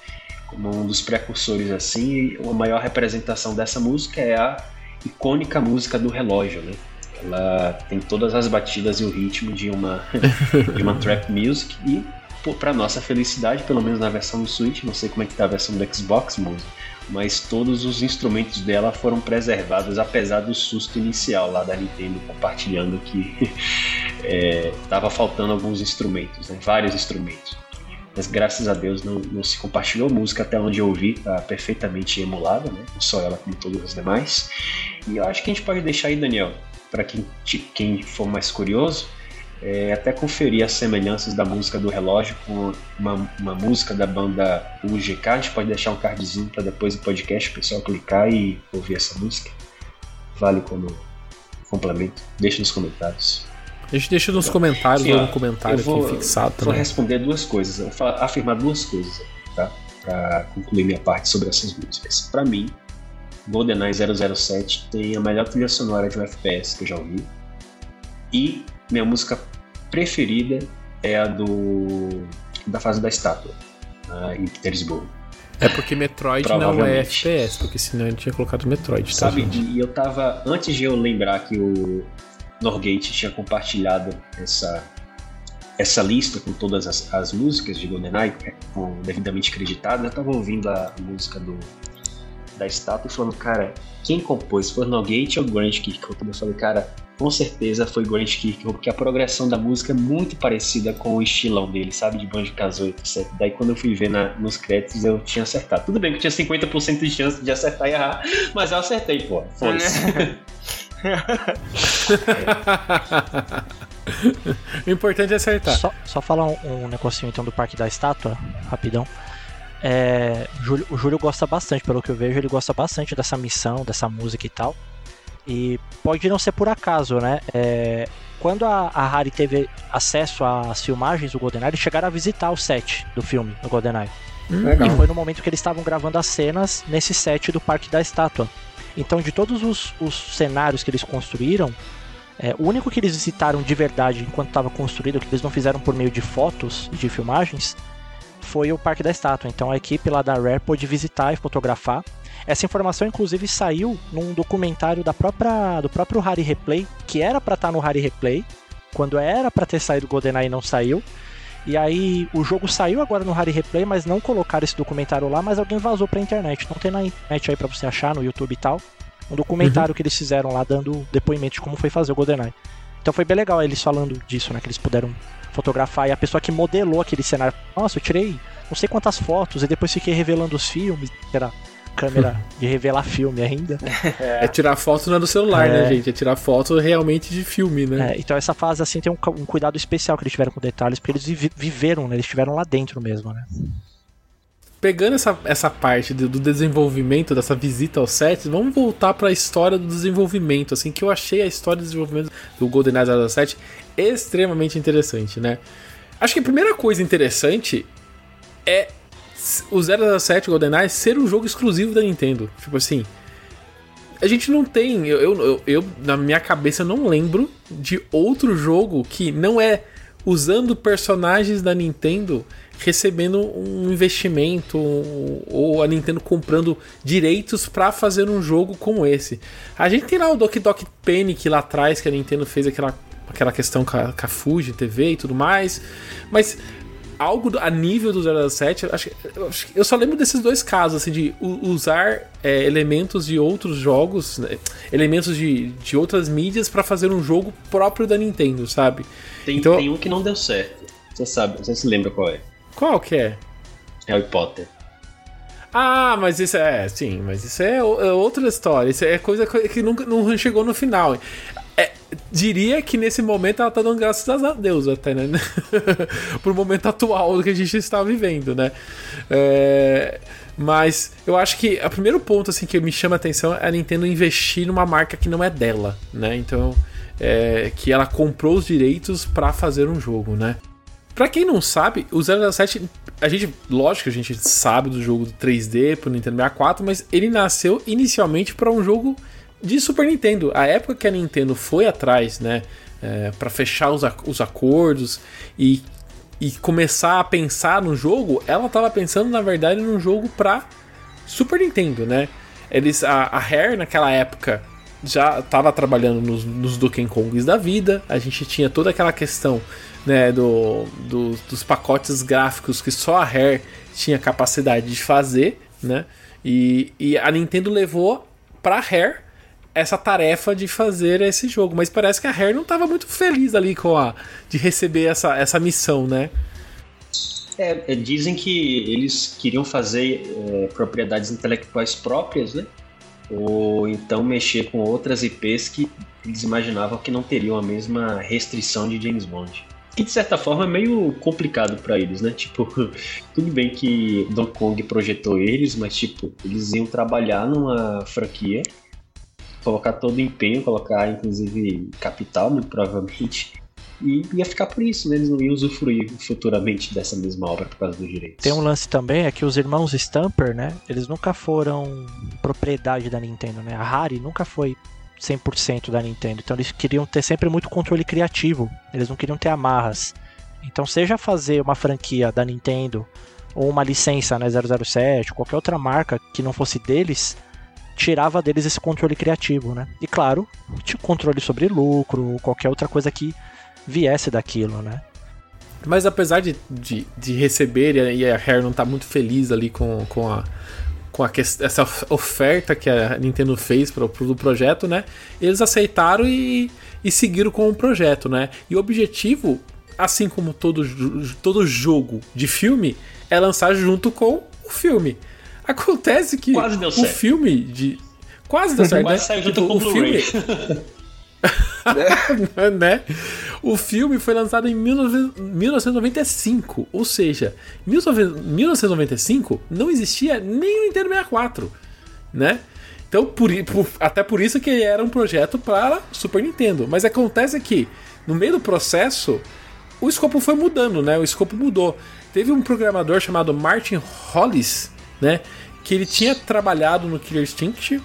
como um dos precursores assim, e a maior representação dessa música é a icônica música do relógio, né? Ela tem todas as batidas e o ritmo de uma de uma trap music e para nossa felicidade, pelo menos na versão do Switch, não sei como é que tá a versão do Xbox, música mas todos os instrumentos dela foram preservados, apesar do susto inicial lá da Nintendo compartilhando que estava é, faltando alguns instrumentos, né? vários instrumentos. Mas graças a Deus não, não se compartilhou música até onde eu ouvi, está perfeitamente emulada, né? não só ela como todas as demais. E eu acho que a gente pode deixar aí, Daniel, para quem, quem for mais curioso, é, até conferir as semelhanças da música do relógio com uma, uma música da banda UGK. A gente pode deixar um cardzinho para depois do podcast o pessoal clicar e ouvir essa música. Vale como complemento. Deixe nos comentários. A gente deixa nos comentários um comentário vou, aqui fixado também. Vou responder duas coisas, vou afirmar duas coisas, tá? Para concluir minha parte sobre essas músicas. Para mim, GoldenEye 007 tem a melhor trilha sonora de um FPS que eu já ouvi. E minha música preferida é a do da fase da estátua, em Petersburgo. É porque Metroid não é FPS, porque senão ele tinha colocado Metroid. Tá, Sabe, e eu tava. Antes de eu lembrar que o Norgate tinha compartilhado essa, essa lista com todas as, as músicas de GoldenEye, é, com, devidamente creditadas, eu tava ouvindo a música do, da estátua e falando, cara, quem compôs? Foi o Norgate ou o Grant Kirkhope? Eu falei, cara, com certeza foi Grant Kirkhope, porque a progressão da música é muito parecida com o estilão dele, sabe? De Banjo Kazooie, etc. Daí quando eu fui ver na, nos créditos, eu tinha acertado. Tudo bem que eu tinha 50% de chance de acertar e errar, mas eu acertei, pô. Foi-se. o importante é acertar. Só, só falar um, um negocinho então do Parque da Estátua, rapidão. É, Júlio, o Júlio gosta bastante, pelo que eu vejo, ele gosta bastante dessa missão, dessa música e tal. E pode não ser por acaso, né? É, quando a, a Harry teve acesso às filmagens do GoldenEye, eles chegaram a visitar o set do filme do GoldenEye. Legal. E foi no momento que eles estavam gravando as cenas nesse set do Parque da Estátua. Então, de todos os, os cenários que eles construíram, é, o único que eles visitaram de verdade enquanto estava construído, que eles não fizeram por meio de fotos e de filmagens, foi o Parque da Estátua. Então, a equipe lá da Rare pôde visitar e fotografar. Essa informação, inclusive, saiu num documentário da própria, do próprio Harry Replay, que era para estar no Harry Replay, quando era para ter saído o GoldenEye não saiu. E aí o jogo saiu agora no Harry Replay, mas não colocaram esse documentário lá, mas alguém vazou pra internet. Não tem na internet aí pra você achar no YouTube e tal. Um documentário que eles fizeram lá dando depoimento de como foi fazer o GoldenEye. Então foi bem legal eles falando disso, né? Que eles puderam fotografar e a pessoa que modelou aquele cenário. Nossa, eu tirei não sei quantas fotos e depois fiquei revelando os filmes. Era câmera de revelar filme ainda. É tirar foto não é do celular, É. né, gente? É tirar foto realmente de filme, né? É, então essa fase assim tem um, um cuidado especial que eles tiveram com detalhes, porque eles vivi- viveram, né? Eles estiveram lá dentro mesmo, né? Pegando essa, essa parte do, do desenvolvimento, dessa visita ao set, vamos voltar para a história do desenvolvimento, assim, que eu achei a história do desenvolvimento do GoldenEye 007 extremamente interessante, né? Acho que a primeira coisa interessante é o 007 GoldenEye ser um jogo exclusivo da Nintendo. Tipo assim, a gente não tem, eu, eu, eu- na minha cabeça não lembro de outro jogo que não é usando personagens da Nintendo recebendo um investimento ou a Nintendo comprando direitos pra fazer um jogo como esse. A gente tem lá o Doki Doki Panic lá atrás que a Nintendo fez aquela, aquela questão com a, com a Fuji TV e tudo mais, mas algo a nível do 007, acho, acho eu só lembro desses dois casos, assim, de usar é, elementos de outros jogos, né, elementos de, de outras mídias pra fazer um jogo próprio da Nintendo, sabe? Tem, Então- tem um que não deu certo. Você sabe, você se lembra qual é? Qual que é? Harry Potter. Ah, mas isso é, sim, mas isso é, é outra história. Isso é coisa co- que nunca não chegou no final. É, diria que nesse momento ela tá dando graças a Deus até, né? Pro momento atual que a gente está vivendo, né? É, mas eu acho que o primeiro ponto assim que me chama a atenção é a Nintendo investir numa marca que não é dela, né? Então, é, que ela comprou os direitos pra fazer um jogo, né? Pra quem não sabe, o 007, a gente, lógico a gente sabe do jogo do 3D pro Nintendo 64, mas ele nasceu inicialmente para um jogo de Super Nintendo. A época que a Nintendo foi atrás, né, é, para fechar os, os acordos e, e começar a pensar no jogo, ela tava pensando na verdade num jogo pra Super Nintendo, né? Eles, a, a Rare naquela época já estava trabalhando nos, nos Donkey Kongs da vida. A gente tinha toda aquela questão né, do, do- dos pacotes gráficos que só a Rare tinha capacidade de fazer, né? E, e a Nintendo levou pra Rare essa tarefa de fazer esse jogo, mas parece que a Rare não estava muito feliz ali com a de receber essa, essa missão, né? É, é, dizem que eles queriam fazer é, propriedades intelectuais próprias, né? Ou então mexer com outras IPs que eles imaginavam que não teriam a mesma restrição de James Bond. Que de certa forma é meio complicado pra eles, né? Tipo, tudo bem que Donkey Kong projetou eles, mas tipo, eles iam trabalhar numa franquia, colocar todo o empenho, colocar inclusive capital, muito provavelmente, e ia ficar por isso, né? Eles não iam usufruir futuramente dessa mesma obra por causa dos direitos. Tem um lance também, é que os irmãos Stamper, né? Eles nunca foram propriedade da Nintendo, né? A Harry nunca foi 100% da Nintendo. Então eles queriam ter sempre muito controle criativo. Eles não queriam ter amarras. Então, seja fazer uma franquia da Nintendo ou uma licença, né, 007, qualquer outra marca que não fosse deles, tirava deles esse controle criativo, né? E claro, tinha controle sobre lucro, qualquer outra coisa que viesse daquilo, né? Mas apesar de, de, de receber e a- Rare não tá muito feliz ali com, com, a, com a essa of- oferta que a Nintendo fez para o projeto, né? Eles aceitaram e, e seguiram com o projeto, né? E o objetivo, assim como todo, todo jogo de filme, é lançar junto com o filme. Acontece que Quase deu o certo. filme de. Quase deu certo, né? Quase saiu junto Tipo, com o Blu-ray. né? O filme foi lançado em 19 1995, ou seja, em 19 1995 não existia nem o Nintendo 64, né? Então, por, por- até por isso que ele era um projeto para Super Nintendo. Mas acontece que no meio do processo, o escopo foi mudando, né? O escopo mudou. Teve um programador chamado Martin Hollis, né? Que ele tinha trabalhado no Killer Instinct.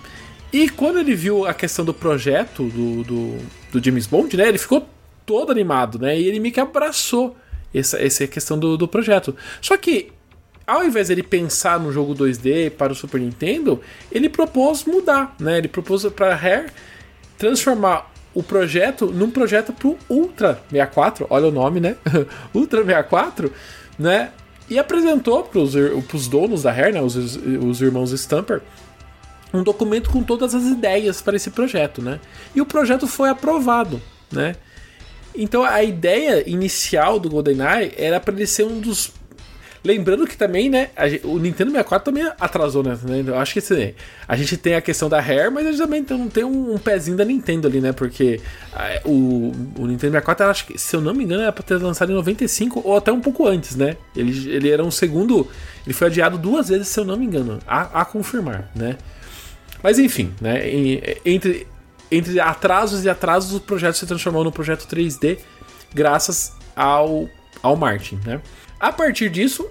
E quando ele viu a questão do projeto do, do, do James Bond, né? Ele ficou todo animado, né? E ele meio que abraçou essa, essa questão do, do projeto. Só que, ao invés dele pensar no jogo 2D para o Super Nintendo, ele propôs mudar, né? Ele propôs para a Rare transformar o projeto num projeto pro Ultra 64, olha o nome, né? Ultra 64, né? E apresentou pros, pros donos da Rare, né? os, os irmãos Stamper, um documento com todas as ideias para esse projeto, né? E o projeto foi aprovado, né? Então a ideia inicial do GoldenEye era para ele ser um dos Lembrando que também, né, o Nintendo 64 também atrasou, né? Eu acho que assim, a gente tem a questão da Rare, mas a gente também tem, tem um, um, pezinho da Nintendo ali, né? Porque a, o, o Nintendo 64, acho que, se eu não me engano, era pra ter lançado em 95 ou até um pouco antes, né? Ele, ele era um segundo. Ele foi adiado duas vezes, se eu não me engano, a, a confirmar, né? Mas enfim, né? Entre, entre atrasos e atrasos, o projeto se transformou no projeto 3D graças ao, ao Martin, né? A partir disso,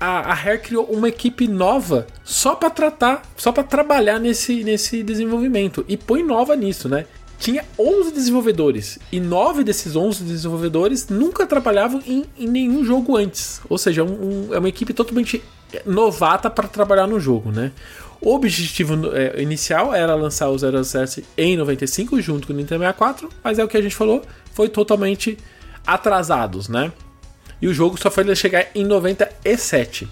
a, a Rare criou uma equipe nova só para tratar, só para trabalhar nesse, nesse desenvolvimento. E põe nova nisso, né? Tinha 11 desenvolvedores e 9 desses 11 desenvolvedores nunca trabalhavam em, em nenhum jogo antes. Ou seja, um, um, é uma equipe totalmente novata para trabalhar no jogo, né? O objetivo é, inicial era lançar o 007 em 95 junto com o Nintendo 64, mas é o que a gente falou, foi totalmente atrasados, né? E o jogo só foi chegar em 97.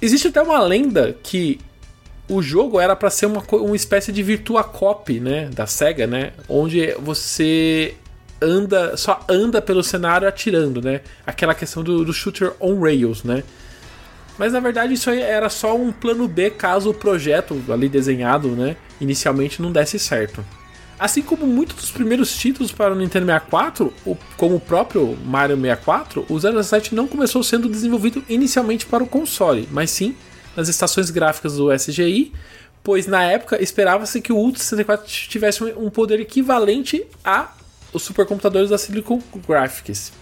Existe até uma lenda que o jogo era para ser uma, uma espécie de Virtua Cop, né, da Sega, né, onde você anda, só anda pelo cenário atirando, né? Aquela questão do, do shooter on rails, né? Mas na verdade isso aí era só um plano B caso o projeto ali desenhado, né, inicialmente não desse certo. Assim como muitos dos primeiros títulos para o Nintendo 64, como o próprio Mario 64, o 007 não começou sendo desenvolvido inicialmente para o console, mas sim nas estações gráficas do SGI, pois na época esperava-se que o Ultra 64 tivesse um poder equivalente a os supercomputadores da Silicon Graphics.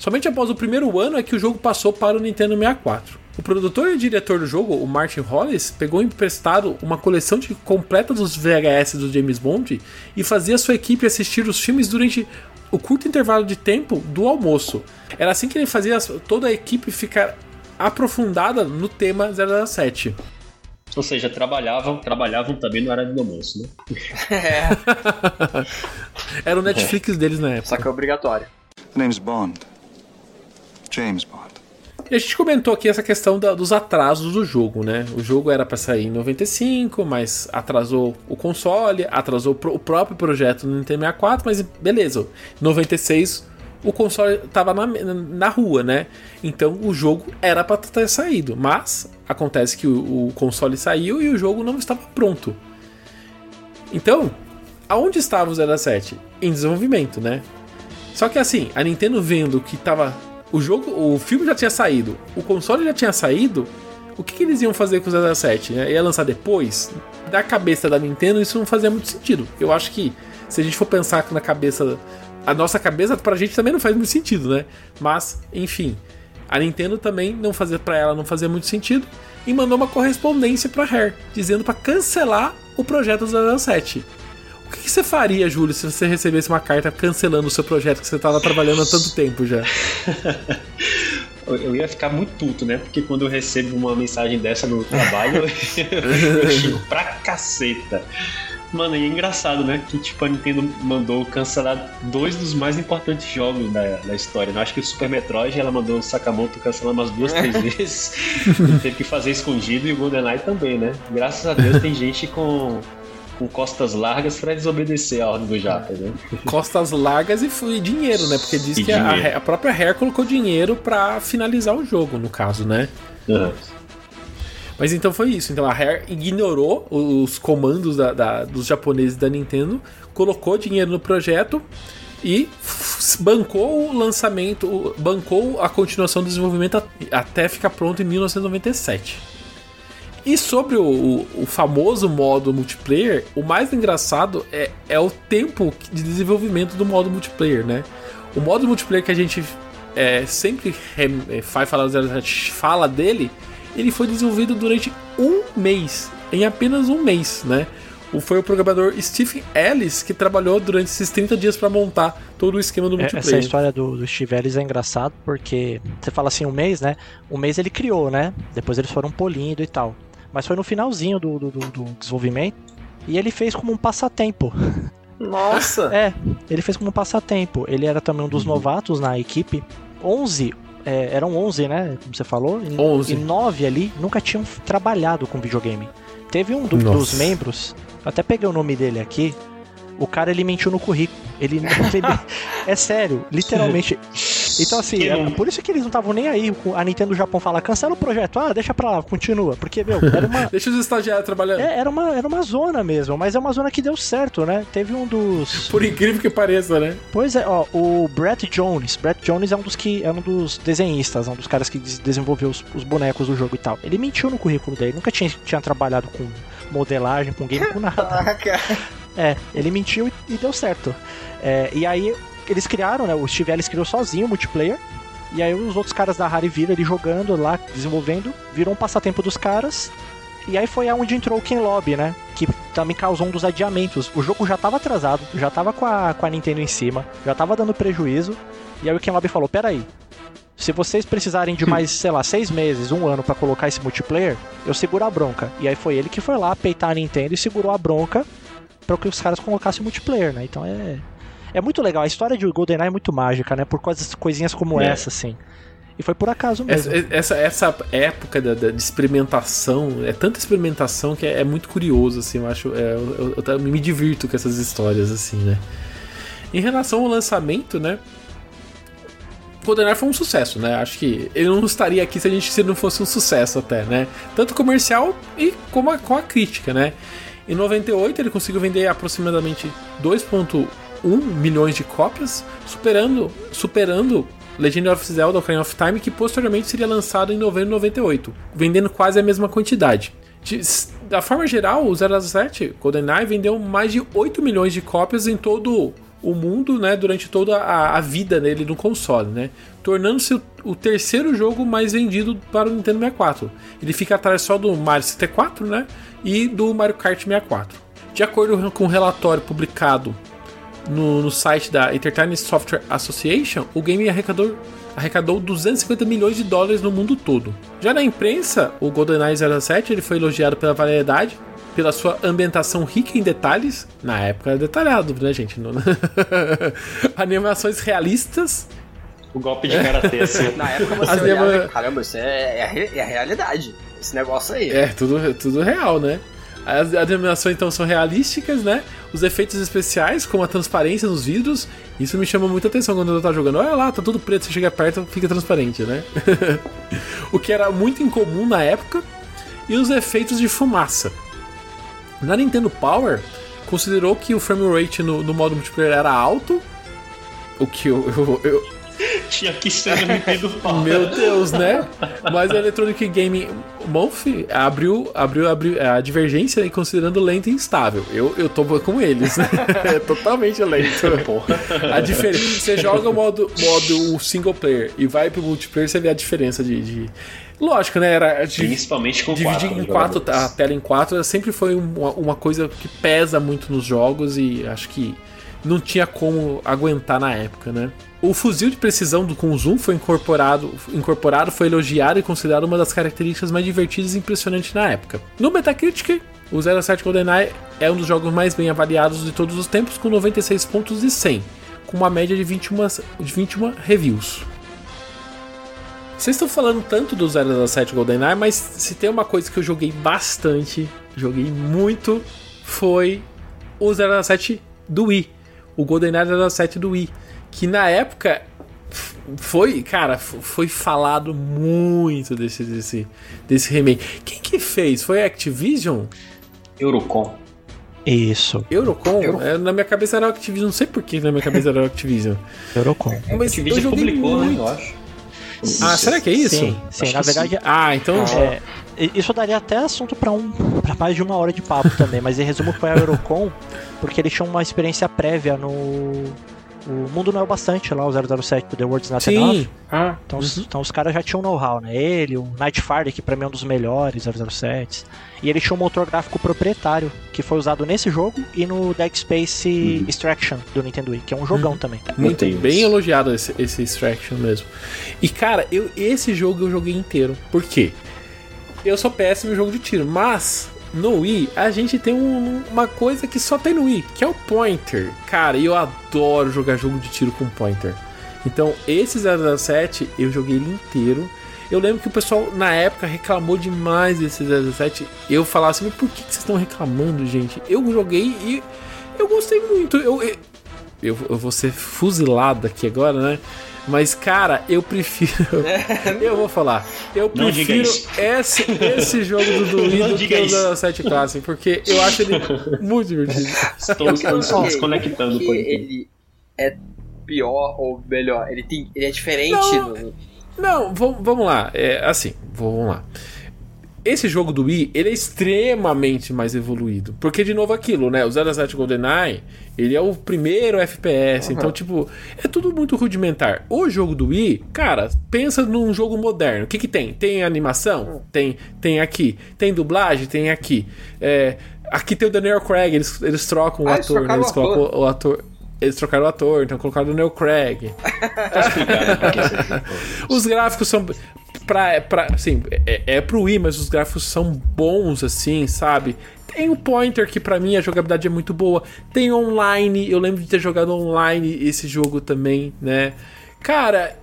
Somente após o primeiro ano é que o jogo passou para o Nintendo 64. O produtor e diretor do jogo, o Martin Hollis, pegou emprestado uma coleção de completa dos VHS do James Bond e fazia sua equipe assistir os filmes durante o curto intervalo de tempo do almoço. Era assim que ele fazia toda a equipe ficar aprofundada no tema 007. Ou seja, trabalhavam, trabalhavam também no horário do almoço, né? É. Era o Netflix deles na época. Só que é obrigatório. The name's Bond. James Bond. E a gente comentou aqui essa questão da, dos atrasos do jogo, né? O jogo era para sair em 95, mas atrasou o console, atrasou o próprio projeto no Nintendo 64, mas beleza. Em 96 o console tava na, na rua, né? Então o jogo era para ter saído, mas acontece que o, o console saiu e o jogo não estava pronto. Então, aonde estava o 07? Em desenvolvimento, né? Só que assim, a Nintendo vendo que tava o jogo, o filme já tinha saído, o console já tinha saído, o que, que eles iam fazer com o 07? Né? Ia lançar depois? Da cabeça da Nintendo, isso não fazia muito sentido. Eu acho que se a gente for pensar na cabeça. A nossa cabeça pra gente também não faz muito sentido, né? Mas, enfim. A Nintendo também não fazia para ela não fazia muito sentido e mandou uma correspondência para Rare dizendo para cancelar o projeto 07. O que, você faria, Júlio, se você recebesse uma carta cancelando o seu projeto que você estava trabalhando há tanto tempo já? eu ia ficar muito puto, né? Porque quando eu recebo uma mensagem dessa no trabalho, eu xingo pra caceta. Mano, e é engraçado, né? Que tipo, a Nintendo mandou cancelar dois dos mais importantes jogos da, da história. Né? Eu acho que o Super Metroid ela mandou o Sakamoto cancelar umas duas, três vezes. teve que fazer escondido e o GoldenEye também, né? Graças a Deus tem gente com com costas largas para desobedecer a ordem do Japa, né? Costas largas e, e dinheiro, né? Porque diz e que a, a, própria Rare colocou dinheiro para finalizar o jogo, no caso, né? Uhum. Mas então foi isso. Então a Rare ignorou os comandos da, da, dos japoneses da Nintendo, colocou dinheiro no projeto e bancou o lançamento, bancou a continuação do desenvolvimento até ficar pronto em 1997. E sobre o, o, o famoso modo multiplayer, o mais engraçado é, é o tempo de desenvolvimento do modo multiplayer, né? O modo multiplayer que a gente é, sempre é, faz falar, fala dele, ele foi desenvolvido durante um mês, em apenas um mês, né? Foi o programador Steve Ellis que trabalhou durante esses 30 dias para montar todo o esquema do É, multiplayer. Essa história do, do Steve Ellis é engraçado porque você fala assim, um mês, né? Um mês ele criou, né? Depois eles foram polindo e tal. Mas foi no finalzinho do, do, do- do desenvolvimento e ele fez como um passatempo. Nossa! É, ele fez como um passatempo. Ele era também um dos novatos na equipe. 11, é, eram 11, né? Como você falou. E, 11. E 9 ali nunca tinham trabalhado com videogame. Teve um do- dos membros, eu até peguei o nome dele aqui. O cara ele mentiu no currículo. Ele, ele- é sério, literalmente. Então assim, é por isso que eles não estavam nem aí. A Nintendo do Japão fala, cancela o projeto. Ah, deixa pra lá, continua. Porque, meu, era uma, Deixa os estagiários trabalhando. é, era uma, era uma zona mesmo, mas é uma zona que deu certo, né? Teve um dos. Por incrível que pareça, né? Pois é, ó, o Brett Jones. Brett Jones é um dos que é um dos desenhistas, um dos caras que des- desenvolveu os, os bonecos do jogo e tal. Ele mentiu no currículo dele, nunca tinha, tinha trabalhado com modelagem, com game, com nada. É, ele mentiu e, e deu certo. É, e aí eles criaram, né? O Steve Ellis criou sozinho o multiplayer. E aí os outros caras da Rare viram ele jogando lá, desenvolvendo, virou um passatempo dos caras. E aí foi aonde entrou o Ken Lobby, né? Que também causou um dos adiamentos. O jogo já tava atrasado, já tava com a, com a Nintendo em cima, já tava dando prejuízo. E aí o Ken Lobby falou: Peraí, se vocês precisarem de mais, sei lá, seis meses, um ano pra colocar esse multiplayer, eu seguro a bronca. E aí foi ele que foi lá peitar a Nintendo e segurou a bronca pra que os caras colocassem multiplayer, né? Então é. É muito legal. A história de GoldenEye é muito mágica, né? Por coisas, coisinhas como É. essa, assim. E foi por acaso mesmo. Essa, essa, essa época da, da- de experimentação, é tanta experimentação que é, é muito curioso, assim, eu acho. é, eu, eu- eu me divirto com essas histórias, assim, né? Em relação ao lançamento, né? GoldenEye foi um sucesso, né? Acho que ele não estaria aqui se a gente se não fosse um sucesso até, né? Tanto comercial e como a, com a crítica, né? Em 98 ele conseguiu vender aproximadamente 2.1 milhões de cópias, superando, superando Legend of Zelda Ocarina of Time, que posteriormente seria lançado em novembro de 98, vendendo quase a mesma quantidade. De- da forma geral, o 007 GoldenEye vendeu mais de 8 milhões de cópias em todo o mundo, né, durante toda a, a vida dele no console, né, tornando-se o, o terceiro jogo mais vendido para o Nintendo 64. Ele fica atrás só do Mario 64, né, e do Mario Kart 64. De acordo com um relatório publicado no, no site da Entertainment Software Association, o game arrecadou, arrecadou 250 milhões de dólares no mundo todo. Já na imprensa, o GoldenEye 07 ele foi elogiado pela variedade, pela sua ambientação rica em detalhes, na época era detalhado, né, gente? Animações realistas, O golpe de karatê, assim. Na época você As olhava caramba, isso é, é, é a realidade. Esse negócio aí. É, tudo, tudo real, né? As as animações então são realísticas, né? Os efeitos especiais, como a transparência nos vidros, isso me chama muita atenção quando eu tô jogando. Olha lá, tá tudo preto, você chega perto, fica transparente, né? o que era muito incomum na época. E os efeitos de fumaça. Na Nintendo Power, considerou que o frame rate no, no modo multiplayer era alto. O que eu- eu- eu, Tinha que ser no Nintendo Power. meu Deus, né? Mas a Electronic Gaming Monthly abriu, abriu, abriu a divergência e considerando lento e instável. Eu, eu tô com eles. é totalmente lento. Porra. A diferença. Você joga o modo, modo single player e vai pro multiplayer, você vê a diferença de. de- Lógico, né? Era de, Principalmente com dividir quatro em quatro, jogadores. a tela em quatro sempre foi uma, uma coisa que pesa muito nos jogos e acho que não tinha como aguentar na época, né? O fuzil de precisão do com zoom foi incorporado, incorporado, foi elogiado e considerado uma das características mais divertidas e impressionantes na época. No Metacritic, o 07 GoldenEye é um dos jogos mais bem avaliados de todos os tempos, com 96 pontos de 100, com uma média de 21, de 21 reviews. Vocês estão falando tanto do 007 GoldenEye, mas se tem uma coisa que eu joguei bastante, joguei muito, foi o 007 do Wii. O GoldenEye 07 do Wii. Que na época foi, cara, foi falado muito desse, desse, desse remake. Quem que fez? Foi a Activision? Eurocom. Isso, Eurocom? Euro- É, na minha cabeça era a Activision, não sei por que na minha cabeça era a Activision. Eurocom. Mas Activision eu joguei publicou, né? muito. Eu acho. Ah, será que é isso? Sim, sim, na verdade, Ah, então. é, Isso daria até assunto pra um para mais de uma hora de papo também, mas em resumo foi a Eurocon, porque eles tinham uma experiência prévia no o Mundo Não é o Bastante lá, o 007 do The World's Not Enough. Sim. Ah, Então, os- então os caras já tinham know-how, né? Ele, o Nightfire, que pra mim é um dos melhores 007. E ele tinha um motor gráfico proprietário, que foi usado nesse jogo e no Dead Space Uhum. Extraction do Nintendo Wii, que é um jogão também. Muito bem elogiado esse, esse Extraction mesmo. E cara, eu, esse jogo eu joguei inteiro. Por quê? Eu sou péssimo em jogo de tiro, mas no Wii a gente tem um- uma coisa que só tem no Wii, que é o pointer. Cara, eu adoro jogar jogo de tiro com pointer. Então, esse 007 eu joguei ele inteiro. Eu lembro que o pessoal na época reclamou demais desse 007. Eu falava assim, por que, que vocês estão reclamando, gente? Eu joguei e eu gostei muito. Eu, eu, eu vou ser fuzilado aqui agora, né? Mas, cara, eu prefiro. eu vou falar. Eu prefiro esse, esse jogo do Duí Não do que o isso. 07 Classic, porque eu acho ele muito divertido. Estamos, estamos Ok, desconectando por ele é pior ou melhor? Ele, tem, ele é diferente Não, do- Não, vamos, vamos lá. É assim, vamos lá. Esse jogo do Wii, ele é extremamente mais evoluído. Porque, de novo, aquilo, né? O 07 GoldenEye, ele é o primeiro FPS. Então, tipo, é tudo muito rudimentar. O jogo do Wii, cara, pensa num jogo moderno. O que que tem? Tem animação? Tem, tem aqui. Tem dublagem? Tem aqui. É, aqui tem o Daniel Craig, eles, eles trocam o Ah, eles ator, né? trocaram Eles o ator. o ator... Eles trocaram o ator, então colocaram o Daniel Craig. Jogo. Os gráficos são. Pra, pra, assim, é, é pro Wii, mas os gráficos são bons, assim, sabe? Tem o Pointer, que pra mim a jogabilidade é muito boa. Tem online, eu lembro de ter jogado online esse jogo também, né? Cara,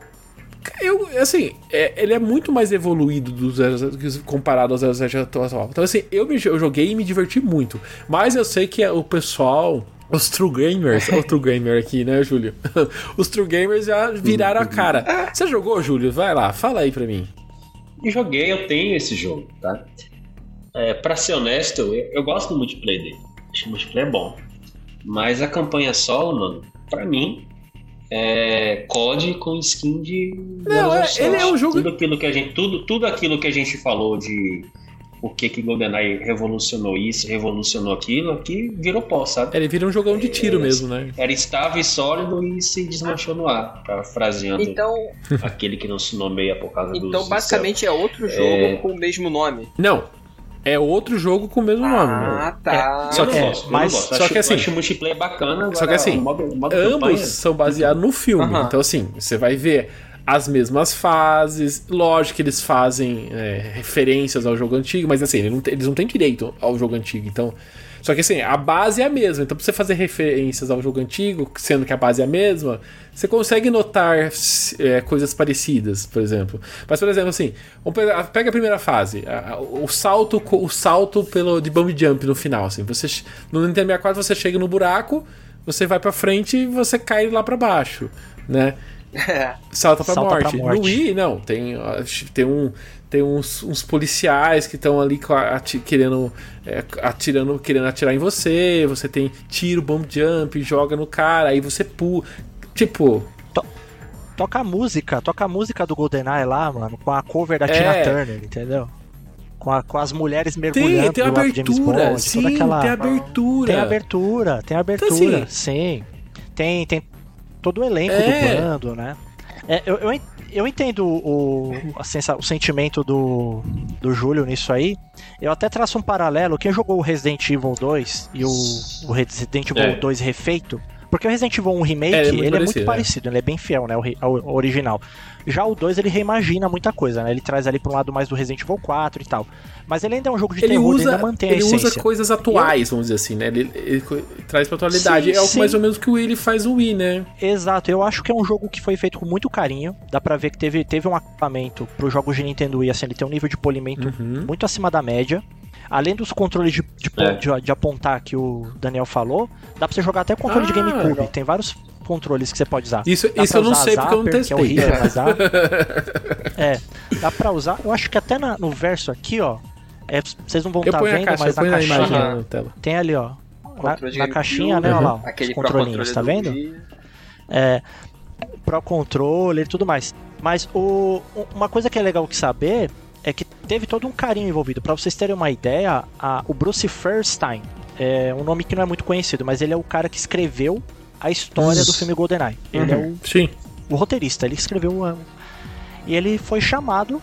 eu, assim, é- ele é muito mais evoluído do 007 comparado ao 07 atual. Então, assim, eu, me, eu joguei e me diverti muito. Mas eu sei que o pessoal. Os true gamers, o true gamer aqui, né, Júlio? Os true gamers já viraram a cara. Você jogou, Júlio? Vai lá, fala aí pra mim. E joguei, eu tenho esse jogo, tá? É, pra ser honesto, eu, eu gosto do multiplayer dele. Acho que o multiplayer é bom. Mas a campanha solo, mano, pra mim, é COD com skin de. Não, é- 007. ele é um jogo- Tudo aquilo que a gente, tudo, tudo aquilo que a gente falou de o que que GoldenEye revolucionou isso, revolucionou aquilo, aqui virou pó, sabe? Ele vira um jogão de tiro É, mesmo, né? Era estável e sólido e se desmanchou no ar, parafraseando Então, aquele que não se nomeia por causa dos então dos basicamente é outro jogo É. com o mesmo nome. Não, é outro jogo com o mesmo nome, né? Ah, tá. Só Eu não que- eu mas- só acho, que assim- acho o multiplayer bacana. Agora, Só que assim, modo, modo Ambos campanha- são baseados no filme. Então, assim, você vai ver as mesmas fases. Lógico que eles fazem é, referências ao jogo antigo, mas assim, eles não têm direito ao jogo antigo. Então. Só que assim, a base é a mesma. Então, pra você fazer referências ao jogo antigo, sendo que a base é a mesma, você consegue notar é, coisas parecidas, por exemplo. Mas, por exemplo, assim, pega a primeira fase. O salto, o salto pelo, de bump jump no final. Assim, você, no Nintendo 64 você chega no buraco, você vai pra frente e você cai lá pra baixo, né? Salta pra, Salta morte. pra morte. No Wii, não. Tem, tem, um, tem uns, uns policiais que estão ali ati- querendo, é, atirando, querendo atirar em você. Você tem tiro, bomb jump, joga no cara, aí você pula. Tipo, Toca a música, toca a música do GoldenEye lá, mano, com a cover da É. Tina Turner, entendeu? Com, a- com as mulheres mergulhando tem, tem abertura. Bond, sim, toda aquela... tem abertura. Tem abertura, tem abertura, assim- sim. Tem, tem todo o elenco É. dublando, né? É, eu, eu, eu entendo o, a sensa- o sentimento do, do Júlio nisso aí. Eu até traço um paralelo. Quem jogou o Resident Evil 2 e o, o Resident Evil É. 2 refeito. Porque o Resident Evil 1 Remake, É, ele é muito ele é muito parecido, parecido, ele é bem fiel, né, ao, ri- ao original. Já o 2, ele reimagina muita coisa, né? Ele traz ali pra um lado mais do Resident Evil 4 e tal. Mas ele ainda é um jogo de Ele terror, ele usa, ainda mantém a ele essência. usa coisas atuais, vamos dizer assim, né? Ele, ele co- traz pra atualidade. Sim, é o sim. mais ou menos que o Willy faz o Wii, né? Exato, eu acho que é um jogo que foi feito com muito carinho. Dá pra ver que teve, teve um acabamento pros jogos de Nintendo Wii, assim, ele tem um nível de polimento Uhum. muito acima da média. Além dos controles de, de, É. de- de apontar que o Daniel falou, dá pra você jogar até controle de Ah, GameCube. legal. Tem vários controles que você pode usar. Isso, Dá isso eu não sei porque eu não testei. Que é horrível, mas dá. é, dá pra usar. Eu acho que até na- no verso aqui, ó. é, vocês não vão estar a vendo, caixa, mas na caixinha. na tela. Tem ali, ó. Na, na caixinha, né? Olha lá. Aquele os controlinhos, tá do vendo? É, Pro Controller e tudo mais. Mas o, uma coisa que é legal que saber é que teve todo um carinho envolvido. Para vocês terem uma ideia, a, o Bruce Fairstein é um nome que não é muito conhecido, mas ele é o cara que escreveu a história do filme GoldenEye. Ele Uhum. é o, Sim. o roteirista, ele escreveu a- e ele foi chamado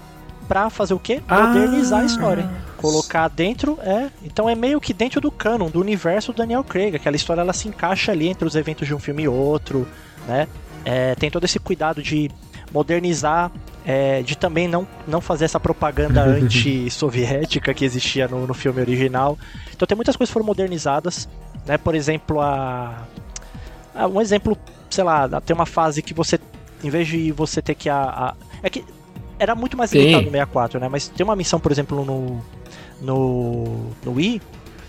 pra fazer o quê? Ah. Modernizar a história. Colocar dentro, é. Então é meio que dentro do canon, do universo do Daniel Craig. Aquela história ela se encaixa ali entre os eventos de um filme e outro, né? É, tem todo esse cuidado de modernizar, é, de também não, não fazer essa propaganda anti-soviética que existia no, no filme original. Então tem muitas coisas que foram modernizadas, né? Por exemplo, a. ah, Um exemplo, sei lá, tem uma fase que você, em vez de você ter que. A, a- é que era muito mais Sim. limitado no 64, né? Mas tem uma missão, por exemplo, no. No, no Wii,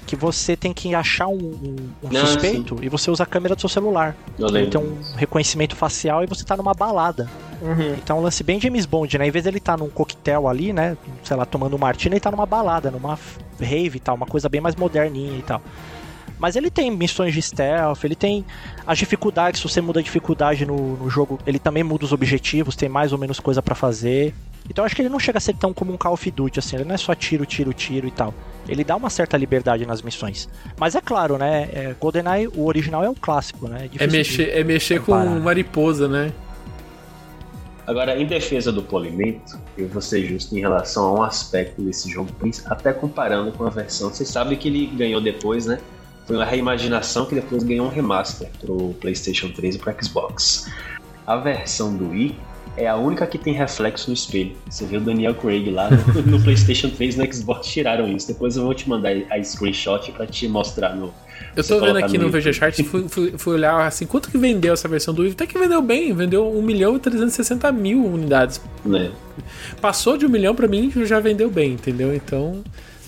que você tem que achar um, um- um Ah, suspeito e você usa a câmera do seu celular. Eu Ele lembro. tem um reconhecimento facial e você tá numa balada. Uhum. Então é um lance bem James Bond, né? Em vez dele estar num coquetel ali, né? Sei lá, tomando um martini, ele tá numa balada, numa rave e tal, uma coisa bem mais moderninha e tal. Mas ele tem missões de stealth, ele tem as dificuldades, se você muda a dificuldade no, no jogo, ele também muda os objetivos, tem mais ou menos coisa pra fazer. Então eu acho que ele não chega a ser tão como um Call of Duty, assim, ele não é só tiro, tiro, tiro e tal. Ele dá uma certa liberdade nas missões. Mas é claro, né? É, GoldenEye, o original é um clássico, né? É de- mexer, é mexer com mariposa, né? Agora, em defesa do polimento, eu vou ser justo em relação a um aspecto desse jogo, até comparando com a versão. Vocês sabem que ele ganhou depois, né? Foi uma reimaginação que depois ganhou um remaster pro PlayStation 3 e pro Xbox. A versão do Wii é a única que tem reflexo no espelho. Você vê o Daniel Craig lá no, no PlayStation 3 e no Xbox tiraram isso. Depois eu vou te mandar a screenshot pra te mostrar no. Eu tô vendo aqui no YouTube. VG Chart, fui, fui, fui olhar assim, quanto que vendeu essa versão do Wii? Até que vendeu bem, vendeu 1 milhão e 360 mil unidades. Né? Passou de 1 milhão pra mim, já vendeu bem, entendeu? Então,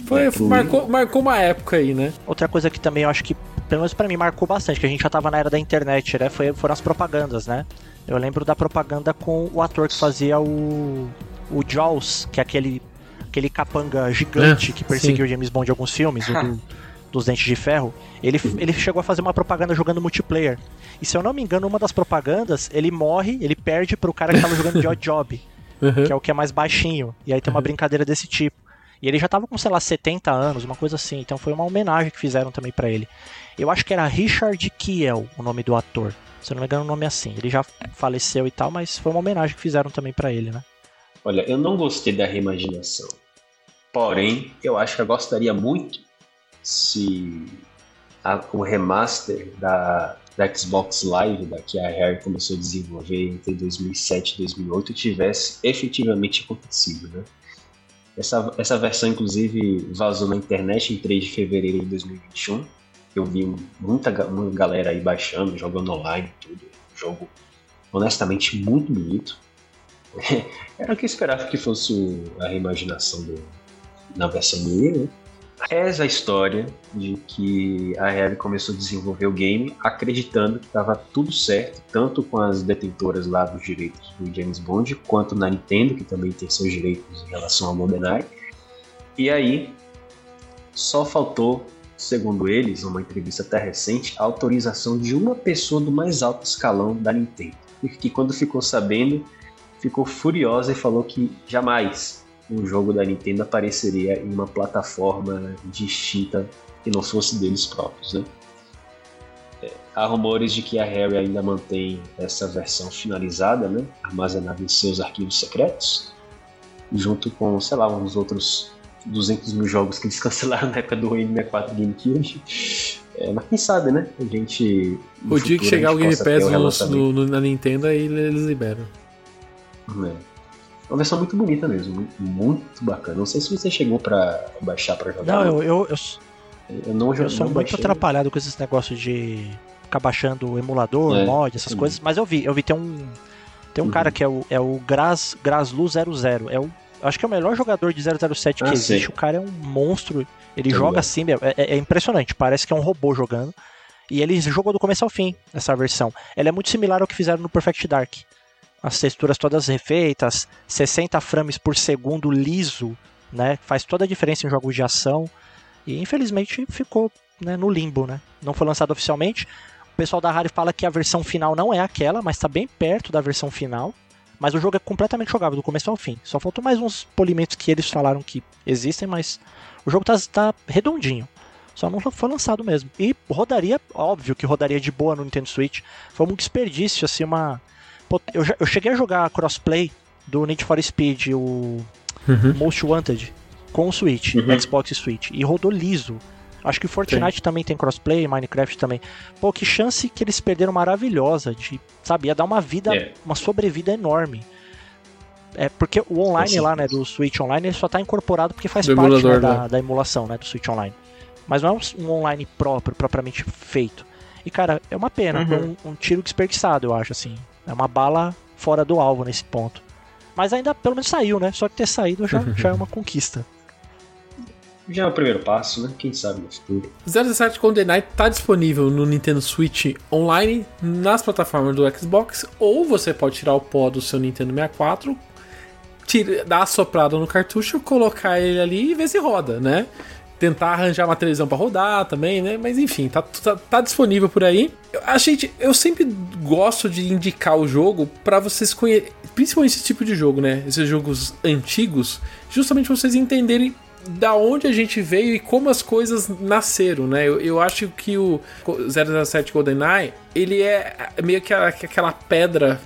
foi, É, pro marcou, marcou uma época aí, né? Outra coisa que também eu acho que, pelo menos pra mim, marcou bastante, que a gente já tava na era da internet, né? Foi, foram as propagandas, né? Eu lembro da propaganda com o ator que fazia o. O Jaws, que é aquele. aquele capanga gigante Ah, que perseguiu o James Bond em alguns filmes, o do- dos Dentes de Ferro. Ele, ele chegou a fazer uma propaganda jogando multiplayer. E se eu não me engano, uma das propagandas, ele morre, ele perde pro cara que tava jogando de Odd Job Uhum. que é o que é mais baixinho. E aí tem uma brincadeira desse tipo. E ele já tava com, sei lá, 70 anos, uma coisa assim. Então foi uma homenagem que fizeram também pra ele. Eu acho que era Richard Kiel o nome do ator. Se eu não me engano, o nome é assim. Ele já faleceu e tal, mas foi uma homenagem que fizeram também pra ele, né? Olha, eu não gostei da reimaginação. Porém, eu acho que eu gostaria muito se a- o remaster da, da Xbox Live, da que a Rare começou a desenvolver entre 2007 e 2008, tivesse efetivamente acontecido. Né? Essa, essa versão, inclusive, vazou na internet em 3 de fevereiro de 2021. Eu vi muita, muita galera aí baixando, jogando online tudo. Jogo, honestamente, muito bonito. Era o que eu esperava que fosse a reimaginação do, na versão do Wii, né? Reza a história de que a Rare começou a desenvolver o game acreditando que estava tudo certo, tanto com as detentoras lá dos direitos do James Bond, quanto na Nintendo, que também tem seus direitos em relação ao GoldenEye. E aí, só faltou, segundo eles, numa entrevista até recente, a autorização de uma pessoa do mais alto escalão da Nintendo. Que quando ficou sabendo, ficou furiosa e falou que jamais um jogo da Nintendo apareceria em uma plataforma distinta que não fosse deles próprios, né? É, há rumores de que a Rare ainda mantém essa versão finalizada, né? Armazenada em seus arquivos secretos, junto com, sei lá, uns outros 200 mil jogos que eles cancelaram na época do N64 GameCube. É, mas quem sabe, né? A gente. O dia que chegar o Game Pass no- no- na Nintendo, aí eles liberam. É. Uma versão muito bonita mesmo, muito, bacana. Não sei se você chegou pra baixar pra jogar. Não, eu, eu, eu, eu não eu sou muito baixei. atrapalhado com esses negócios de ficar baixando emulador, É, mod, essas também. coisas. Mas eu vi, eu vi, tem um. Tem um Uhum. cara que é o, é o Gras, Graslu 00. É o, acho que é o melhor jogador de 007 que Ah, existe. sei. O cara é um monstro. Ele joga ligado. assim, é, é- é impressionante. Parece que é um robô jogando. E ele jogou do começo ao fim, essa versão. Ela é muito similar ao que fizeram no Perfect Dark. As texturas todas refeitas, 60 frames por segundo liso, né? Faz toda a diferença em jogos de ação. E infelizmente ficou né, no limbo, né? Não foi lançado oficialmente. O pessoal da Rare fala que a versão final não é aquela, mas está bem perto da versão final. Mas o jogo é completamente jogável, do começo ao fim. Só faltou mais uns polimentos que eles falaram que existem, mas o jogo tá, tá redondinho. Só não foi lançado mesmo. E rodaria, óbvio que rodaria de boa no Nintendo Switch. Foi um desperdício, assim, uma. Eu, já- eu cheguei a jogar crossplay do Need for Speed, o Uhum. Most Wanted, com o Switch, Uhum. Xbox e Switch. E rodou liso. Acho que Fortnite também tem crossplay, Minecraft também. Pô, que chance que eles perderam maravilhosa de, sabe, ia dar uma vida, É. uma sobrevida enorme. É porque o online lá, né, do Switch Online, ele só tá incorporado porque faz Do parte né, da, né? da emulação, né, do Switch Online. Mas não é um, online próprio, propriamente feito. E cara, é uma pena, Uhum. um, um tiro desperdiçado, eu acho assim. É uma bala fora do alvo nesse ponto. Mas ainda pelo menos saiu, né? Só que ter saído já, já é uma conquista. Já é o primeiro passo, né? Quem sabe no futuro. 017 Golden Knight tá disponível no Nintendo Switch online, nas plataformas do Xbox, ou você pode tirar o pó do seu Nintendo 64, tira, dar a soprada no cartucho, colocar ele ali e ver se roda, né? Tentar arranjar uma televisão pra rodar também, né? Mas enfim, tá, tá, tá disponível por aí. Eu- A gente, eu sempre gosto de indicar o jogo pra vocês conhecerem, principalmente esse tipo de jogo, né? Esses jogos antigos, justamente vocês entenderem da onde a gente veio e como as coisas nasceram, né? Eu, eu acho que o 007 GoldenEye, ele é meio que aquela pedra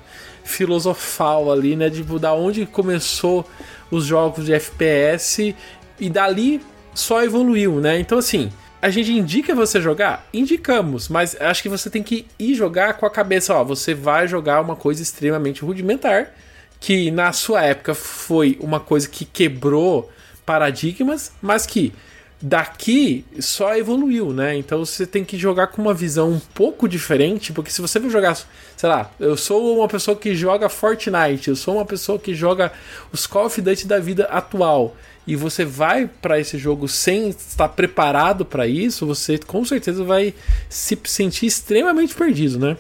filosofal ali, né? Tipo, da onde começou os jogos de FPS e dali só evoluiu, né? Então, assim, a gente indica você jogar? Indicamos, mas acho que você tem que ir jogar com a cabeça, ó, você vai jogar uma coisa extremamente rudimentar, que na sua época foi uma coisa que quebrou paradigmas, mas que daqui só evoluiu, né? Então você tem que jogar com uma visão um pouco diferente, porque se você for jogar, sei lá, eu sou uma pessoa que joga Fortnite, eu sou uma pessoa que joga os Call of Duty da vida atual, e você vai pra esse jogo sem estar preparado pra isso, você com certeza vai se sentir extremamente perdido, né?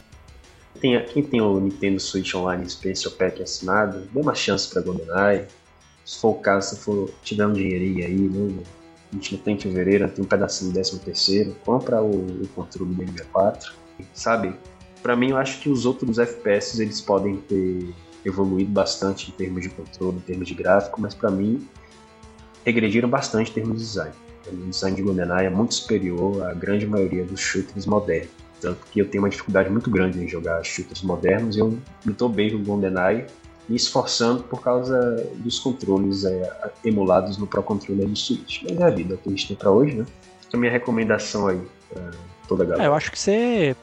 Tem, quem tem o Nintendo Switch Online Special Pack assinado, dê uma chance pra GoldenEye. Se for o caso, se for tiver um dinheirinho aí, né? A gente não tem fevereiro, tem um pedacinho do 13 terceiro, compra o, o controle do 64. Sabe? Pra mim, eu acho que os outros FPS eles podem ter evoluído bastante em termos de controle, em termos de gráfico, mas pra mim regrediram bastante em termos de design. O design de GoldenEye é muito superior à grande maioria dos shooters modernos. Tanto que eu tenho uma dificuldade muito grande em jogar shooters modernos e eu me dou bem com o GoldenEye, me esforçando por causa dos controles é, emulados no Pro Controller do Switch. Mas é a vida que a gente tem pra hoje, né? Então minha recomendação aí pra toda a É, galera. eu acho que você.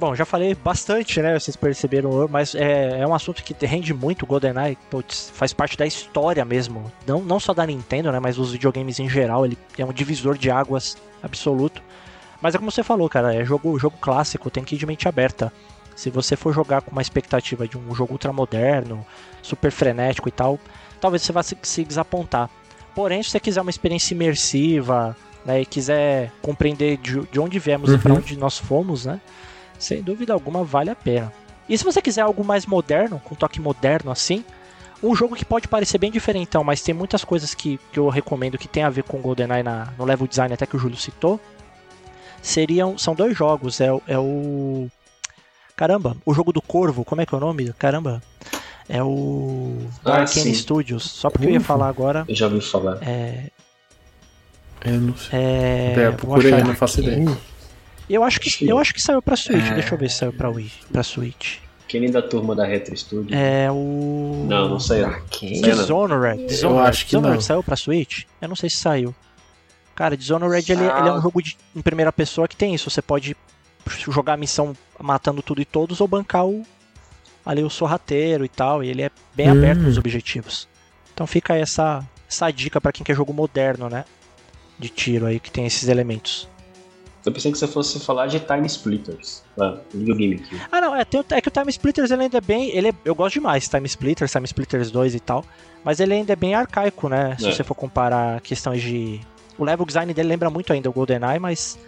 Bom, já falei bastante, né? Vocês perceberam, mas é, é um assunto que rende muito. O GoldenEye putz, faz parte da história mesmo. Não, não só da Nintendo, né? Mas dos videogames em geral. Ele é um divisor de águas absoluto. Mas é como você falou, cara. É jogo, jogo clássico, tem que ir de mente aberta. Se você for jogar com uma expectativa de um jogo ultramoderno, super frenético e tal, talvez você vá se, se desapontar. Porém, se você quiser uma experiência imersiva, né, e quiser compreender de, de onde viemos e para Uhum. onde nós fomos, né, sem dúvida alguma vale a pena. E se você quiser algo mais moderno, com toque moderno assim, um jogo que pode parecer bem diferentão, mas tem muitas coisas que, que eu recomendo que tem a ver com o GoldenEye na, no level design, até que o Júlio citou, seriam são dois jogos, é, o- é o caramba, o jogo do Corvo, como é que é o nome? Caramba, é o Ah. Studios. Só porque eu ia falar agora, Eu já ouvi falar. é, Eu não sei. é, É, vou procurei, não faço ideia. Eu acho que eu acho que saiu pra Switch. É. Deixa eu ver se saiu pra Wii, para Switch. Quem da turma da Retro Studio? É o Não, não saiu. Arcane? Não. Dishonored. Dishonored. acho que Dishonored não. saiu pra Switch? Eu não sei se saiu. Cara, Dishonored ele, Ah. ele é um jogo de, em primeira pessoa que tem isso. Você pode jogar a missão matando tudo e todos ou bancar o, ali o sorrateiro e tal. E ele é bem Hum. aberto nos objetivos. Então fica aí essa, essa dica pra quem quer jogo moderno, né? De tiro aí que tem esses elementos. Eu pensei que você fosse falar de Time Splitters, lá, Video GameCube. Ah, não, é, tem é que o Time Splitters ele ainda é bem. Ele é- eu gosto demais, Time Splitters, Time Splitters 2 e tal. Mas ele ainda é bem arcaico, né? Se É. você for comparar questões de. O level design dele lembra muito ainda o GoldenEye, mas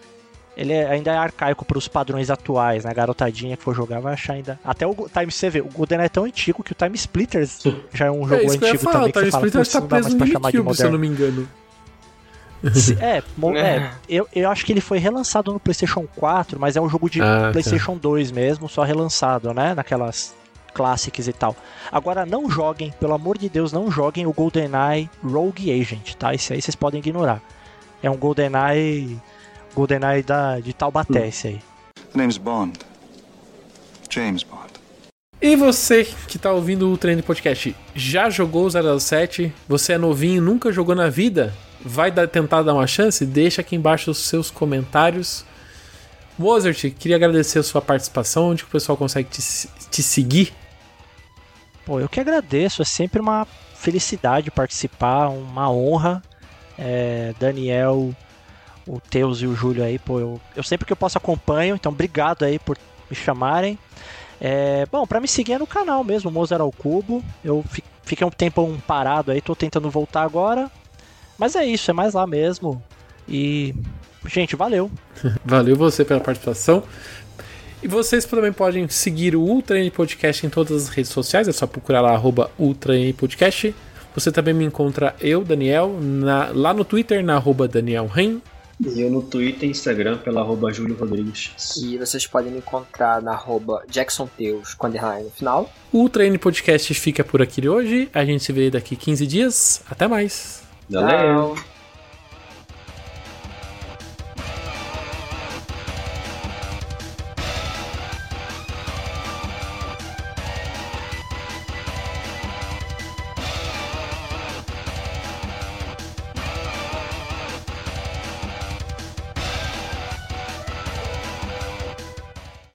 ele é- ainda é arcaico para os padrões atuais, né? A garotadinha que for jogar vai achar ainda. Até o Time você vê, o GoldenEye é tão antigo que o Time Splitters já é um jogo é isso que eu ia antigo falar, também. o Que Time você fala, Splitter "Putz, tá preso no GameCube, se eu não me engano. Se- É, É. é, eu, eu acho que ele foi relançado no PlayStation 4, mas é um jogo de Ah, tá. PlayStation 2 mesmo, só relançado, né? Naquelas Classics e tal. Agora não joguem, pelo amor de Deus, não joguem o GoldenEye Rogue Agent, tá? Esse aí vocês podem ignorar. É um GoldenEye GoldenEye da, de Taubaté, esse aí. The name's Bond. James Bond. E você que tá ouvindo o Treino Podcast, já jogou o 007? Você é novinho, nunca jogou na vida? Vai dar, tentar dar uma chance? Deixa aqui embaixo os seus comentários. Mozart, queria agradecer a sua participação, onde o pessoal consegue te, te seguir. Pô, eu que agradeço, é sempre uma felicidade participar, uma honra. É, Daniel, o Teus e o Júlio aí, pô, eu, eu sempre que eu posso acompanho, então obrigado aí por me chamarem. É, bom, para me seguir é no canal mesmo, Mozart ao Cubo. Eu fiquei um tempo parado aí, tô tentando voltar agora. Mas é isso, é mais lá mesmo. E, gente, valeu. valeu você pela participação. E vocês também podem seguir o Ultra N Podcast em todas as redes sociais, é só procurar lá, arroba Ultra N Podcast. Você também me encontra eu, Daniel, na, lá no Twitter, na arroba Daniel Rein. E eu no Twitter e Instagram pela arroba Júlio Rodrigues. E vocês podem me encontrar na arroba Jackson Teus com no final. O Treine Podcast fica por aqui hoje. A gente se vê daqui 15 dias. Até mais. Valeu! Tchau.